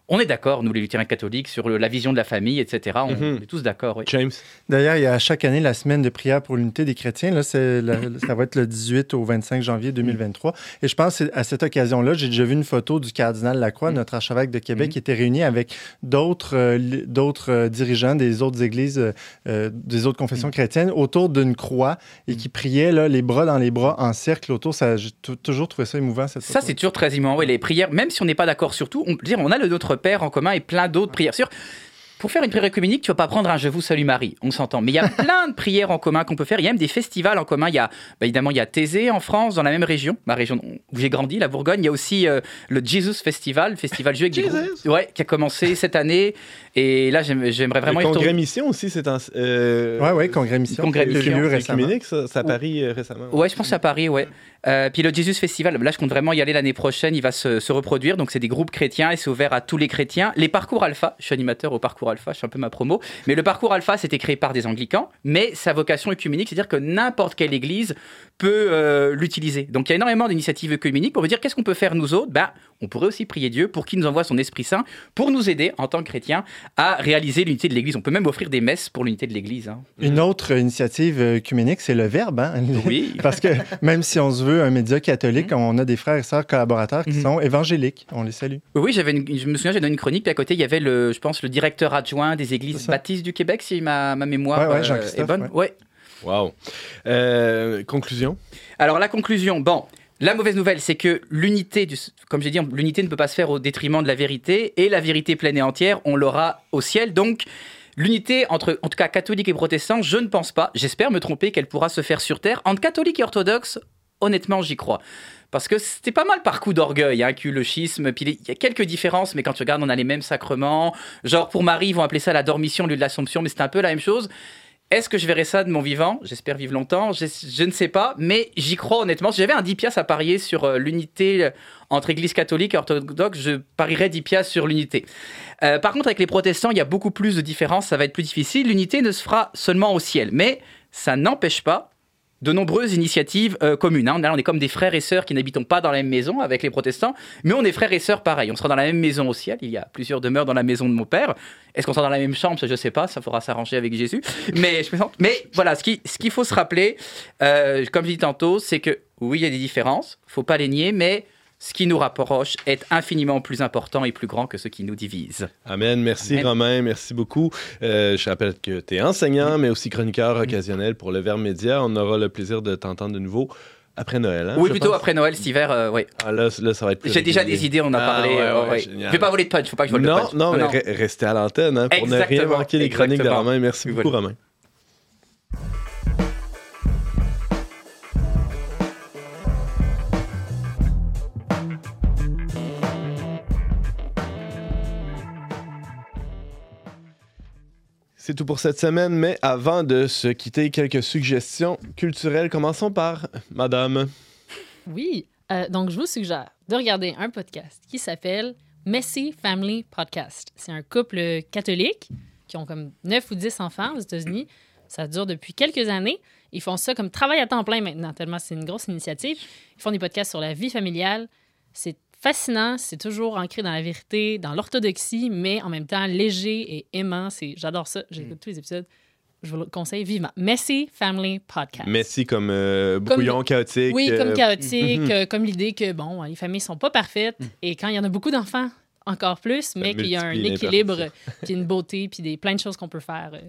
on est d'accord, nous les luthériens catholiques, sur le- la vision de la famille, etc. On, Mhm. on est tous d'accord, oui. James? D'ailleurs, il y a chaque année la semaine de prière pour l'unité des chrétiens. Là, la- ça va être le 18 au 25 janvier 2023. Et je pense à cette occasion-là, j'ai déjà vu une photo du cardinal Lacroix, Mm. notre archevêque de Québec, Mm. qui était réuni avec d'autres euh, euh, dirigeants des autres églises, euh, des autres confessions Mm. chrétiennes, autour d'une croix et qui priaient là, les bras dans les bras en cercle autour. Ça, J'ai tou- toujours trouvé ça émouvant. Cette Ça, c'est toujours très émouvant. Oui, les prières, même si on n'est pas d'accord sur tout, on, peut dire, on a le Notre Père en commun et plein d'autres prières. Sur, pour faire une prière communique, tu vas pas prendre un Je vous salue Marie, on s'entend. Mais il y a *laughs* plein de prières en commun qu'on peut faire. Il y a même des festivals en commun. Il y a, bah, évidemment, il y a Thésée en France, dans la même région, ma région où j'ai grandi, la Bourgogne. Il y a aussi euh, le Jesus Festival, festival groupes. Ouais, qui a commencé cette année. Et là, j'aime- j'aimerais vraiment y le congrès mission aussi, c'est en. Euh, Ouais, ouais, congrès mission. Congrès qui a eu mission, lieu c'est récemment. œcuménique, ça, c'est à Paris euh, récemment. Ouais, je pense à Paris, ouais. Euh, puis le Jesus Festival, là je compte vraiment y aller l'année prochaine, il va se, se reproduire, donc c'est des groupes chrétiens et c'est ouvert à tous les chrétiens. Les parcours alpha, je suis animateur au parcours alpha, je suis un peu ma promo, mais le parcours alpha c'était créé par des anglicans, mais sa vocation œcuménique, c'est-à-dire que n'importe quelle église peut euh, l'utiliser. Donc il y a énormément d'initiatives œcuméniques pour me dire qu'est-ce qu'on peut faire nous autres? Ben, on pourrait aussi prier Dieu pour qu'il nous envoie son Esprit Saint pour nous aider en tant que chrétiens à réaliser l'unité de l'église. On peut même offrir des messes pour l'unité de l'église. hein. Une autre initiative euh, œcuménique, c'est le Verbe. hein. *laughs* Oui. Parce que même si on se veut un média catholique, on a des frères et sœurs collaborateurs qui Mhm. sont évangéliques. On les salue. Oui, j'avais une- je me souviens, j'avais une chronique, puis à côté, il y avait, le, je pense, le directeur adjoint des églises baptistes du Québec, si ma, ma mémoire Ouais, ouais, euh, Jean-Christophe, est bonne. ouais. Ouais. Wow. Euh, conclusion? Alors, la conclusion, bon. La mauvaise nouvelle, c'est que l'unité, comme j'ai dit, l'unité ne peut pas se faire au détriment de la vérité, et la vérité pleine et entière, on l'aura au ciel. Donc, l'unité entre, en tout cas, catholiques et protestants, je ne pense pas, j'espère me tromper, qu'elle pourra se faire sur Terre. Entre catholiques et orthodoxes, honnêtement, j'y crois. Parce que c'était pas mal par coup d'orgueil, hein, le schisme. Puis il y a quelques différences, mais quand tu regardes, on a les mêmes sacrements. Genre, pour Marie, ils vont appeler ça la dormition au lieu de l'assomption, mais c'est un peu la même chose. Est-ce que je verrai ça de mon vivant? J'espère vivre longtemps. Je, ne sais pas, mais j'y crois honnêtement. Si j'avais un 10 piastres à parier sur euh, l'unité euh, entre Église catholique et orthodoxe, je parierais 10 piastres sur l'unité. Euh, par contre, avec les protestants, il y a beaucoup plus de différences. Ça va être plus difficile. L'unité ne se fera seulement au ciel, mais ça n'empêche pas de nombreuses initiatives euh, communes. hein. On est comme des frères et sœurs qui n'habitons pas dans la même maison avec les protestants, mais on est frères et sœurs pareil. On sera dans la même maison au ciel. Il y a plusieurs demeures dans la maison de mon père. Est-ce qu'on sera dans la même chambre? Je sais pas. Ça faudra s'arranger avec Jésus. Mais je. Mais voilà, ce qui- ce qu'il faut se rappeler, euh, comme je dis tantôt, c'est que oui, il y a des différences. Faut pas les nier, mais ce qui nous rapproche est infiniment plus important et plus grand que ce qui nous divise. Amen. Merci Amen. Romain, merci beaucoup. Euh, je rappelle que tu es enseignant, mais aussi chroniqueur occasionnel pour le Verbe Média. On aura le plaisir de t'entendre de nouveau après Noël. hein, oui, plutôt pense. après Noël, cet hiver, euh, oui. Ah, là, là, ça va être J'ai déjà des idées, on en a Ah, parlé. ouais, euh, ouais, ouais. génial. Je vais pas voler de punch, faut pas que je vole Non, de punch. non, mais re- restez à l'antenne hein, pour ne rien manquer les chroniques de. Romain. Merci beaucoup, Voilà. Romain. C'est tout pour cette semaine, mais avant de se quitter, quelques suggestions culturelles. Commençons par Madame. Oui. Euh, donc, je vous suggère de regarder un podcast qui s'appelle Messy Family Podcast. C'est un couple catholique qui ont comme 9 ou 10 enfants aux États-Unis. Ça dure depuis quelques années. Ils font ça comme travail à temps plein maintenant, tellement c'est une grosse initiative. Ils font des podcasts sur la vie familiale. C'est fascinant, c'est toujours ancré dans la vérité, dans l'orthodoxie, mais en même temps léger et aimant. C'est, j'adore ça. J'écoute tous les épisodes. Je vous le conseille vivement. Messy Family Podcast. Messi comme euh, brouillon chaotique. Oui, euh, comme chaotique, mhm. euh, comme l'idée que, bon, les familles sont pas parfaites et quand il y en a beaucoup d'enfants, encore plus, mais qu'il y a un équilibre, puis une beauté, puis des, plein de choses qu'on peut faire. euh,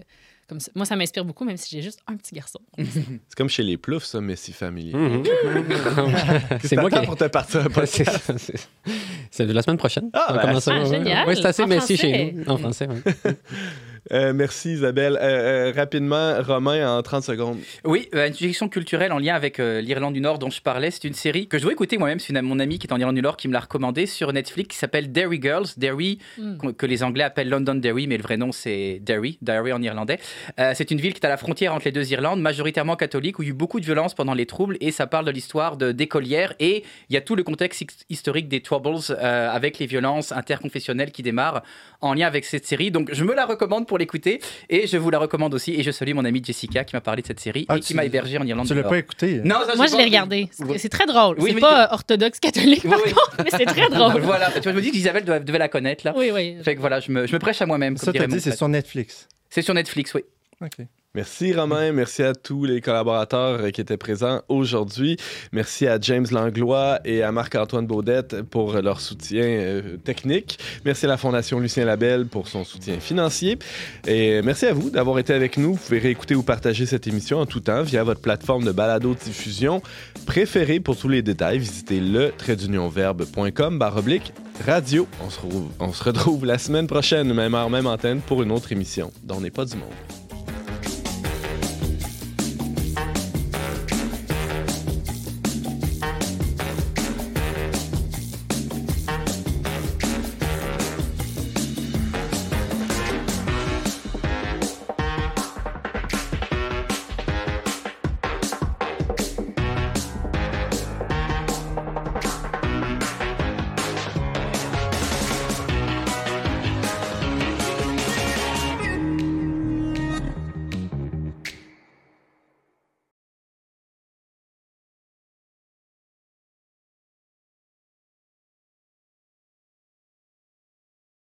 comme ça. Moi, ça m'inspire beaucoup, même si j'ai juste un petit garçon. *laughs* C'est comme chez les Ploufs, ça, Messi Family. Mhm. *laughs* c'est moi qui. pour te partir *laughs* c'est de la semaine prochaine. Ah, On ben, commence ça, ah, ouais. génial. Ouais, c'est assez En Messi français. chez nous. En français, oui. Euh, merci Isabelle. Euh, euh, rapidement, Romain, en 30 secondes. Oui, euh, une suggestion culturelle en lien avec euh, l'Irlande du Nord dont je parlais. C'est une série que je dois écouter moi-même. C'est une- mon ami qui est en Irlande du Nord qui me l'a recommandé sur Netflix qui s'appelle Derry Girls. Derry, Mm. que les Anglais appellent London Derry, mais le vrai nom c'est Derry, Derry en irlandais. Euh, c'est une ville qui est à la frontière entre les deux Irlandes, majoritairement catholique, où il y a eu beaucoup de violence pendant les troubles et ça parle de l'histoire d'écolières et il y a tout le contexte his- historique des Troubles euh, avec les violences interconfessionnelles qui démarrent en lien avec cette série. Donc je me la recommande pour l'écouter et je vous la recommande aussi. Et je salue mon amie Jessica qui m'a parlé de cette série Ah, et qui m'a hébergé en Irlande Tu l'as pas écouté? Non, ça, Moi, je l'ai regardé. C'est- très drôle. Oui, c'est pas orthodoxe catholique, par Oui, contre, mais c'est très drôle. Voilà, tu vois, je me dis qu'Isabelle devait la connaître là. Oui, oui. Fait que voilà, je me, je me prêche à moi-même. Ça, t'as dit, c'est sur Netflix. C'est sur Netflix, oui. OK. Merci Romain, merci à tous les collaborateurs euh, qui étaient présents aujourd'hui. Merci à James Langlois et à Marc-Antoine Baudette pour leur soutien euh, technique. Merci à la Fondation Lucien Labelle pour son soutien financier. Et merci à vous d'avoir été avec nous. Vous pouvez réécouter ou partager cette émission en tout temps via votre plateforme de balado-diffusion préférée. Pour tous les détails, visitez le traitdunionverbe.com baroblique radio. On se, retrouve, on se retrouve la semaine prochaine, même heure, même antenne, pour une autre émission dont n'est pas du monde.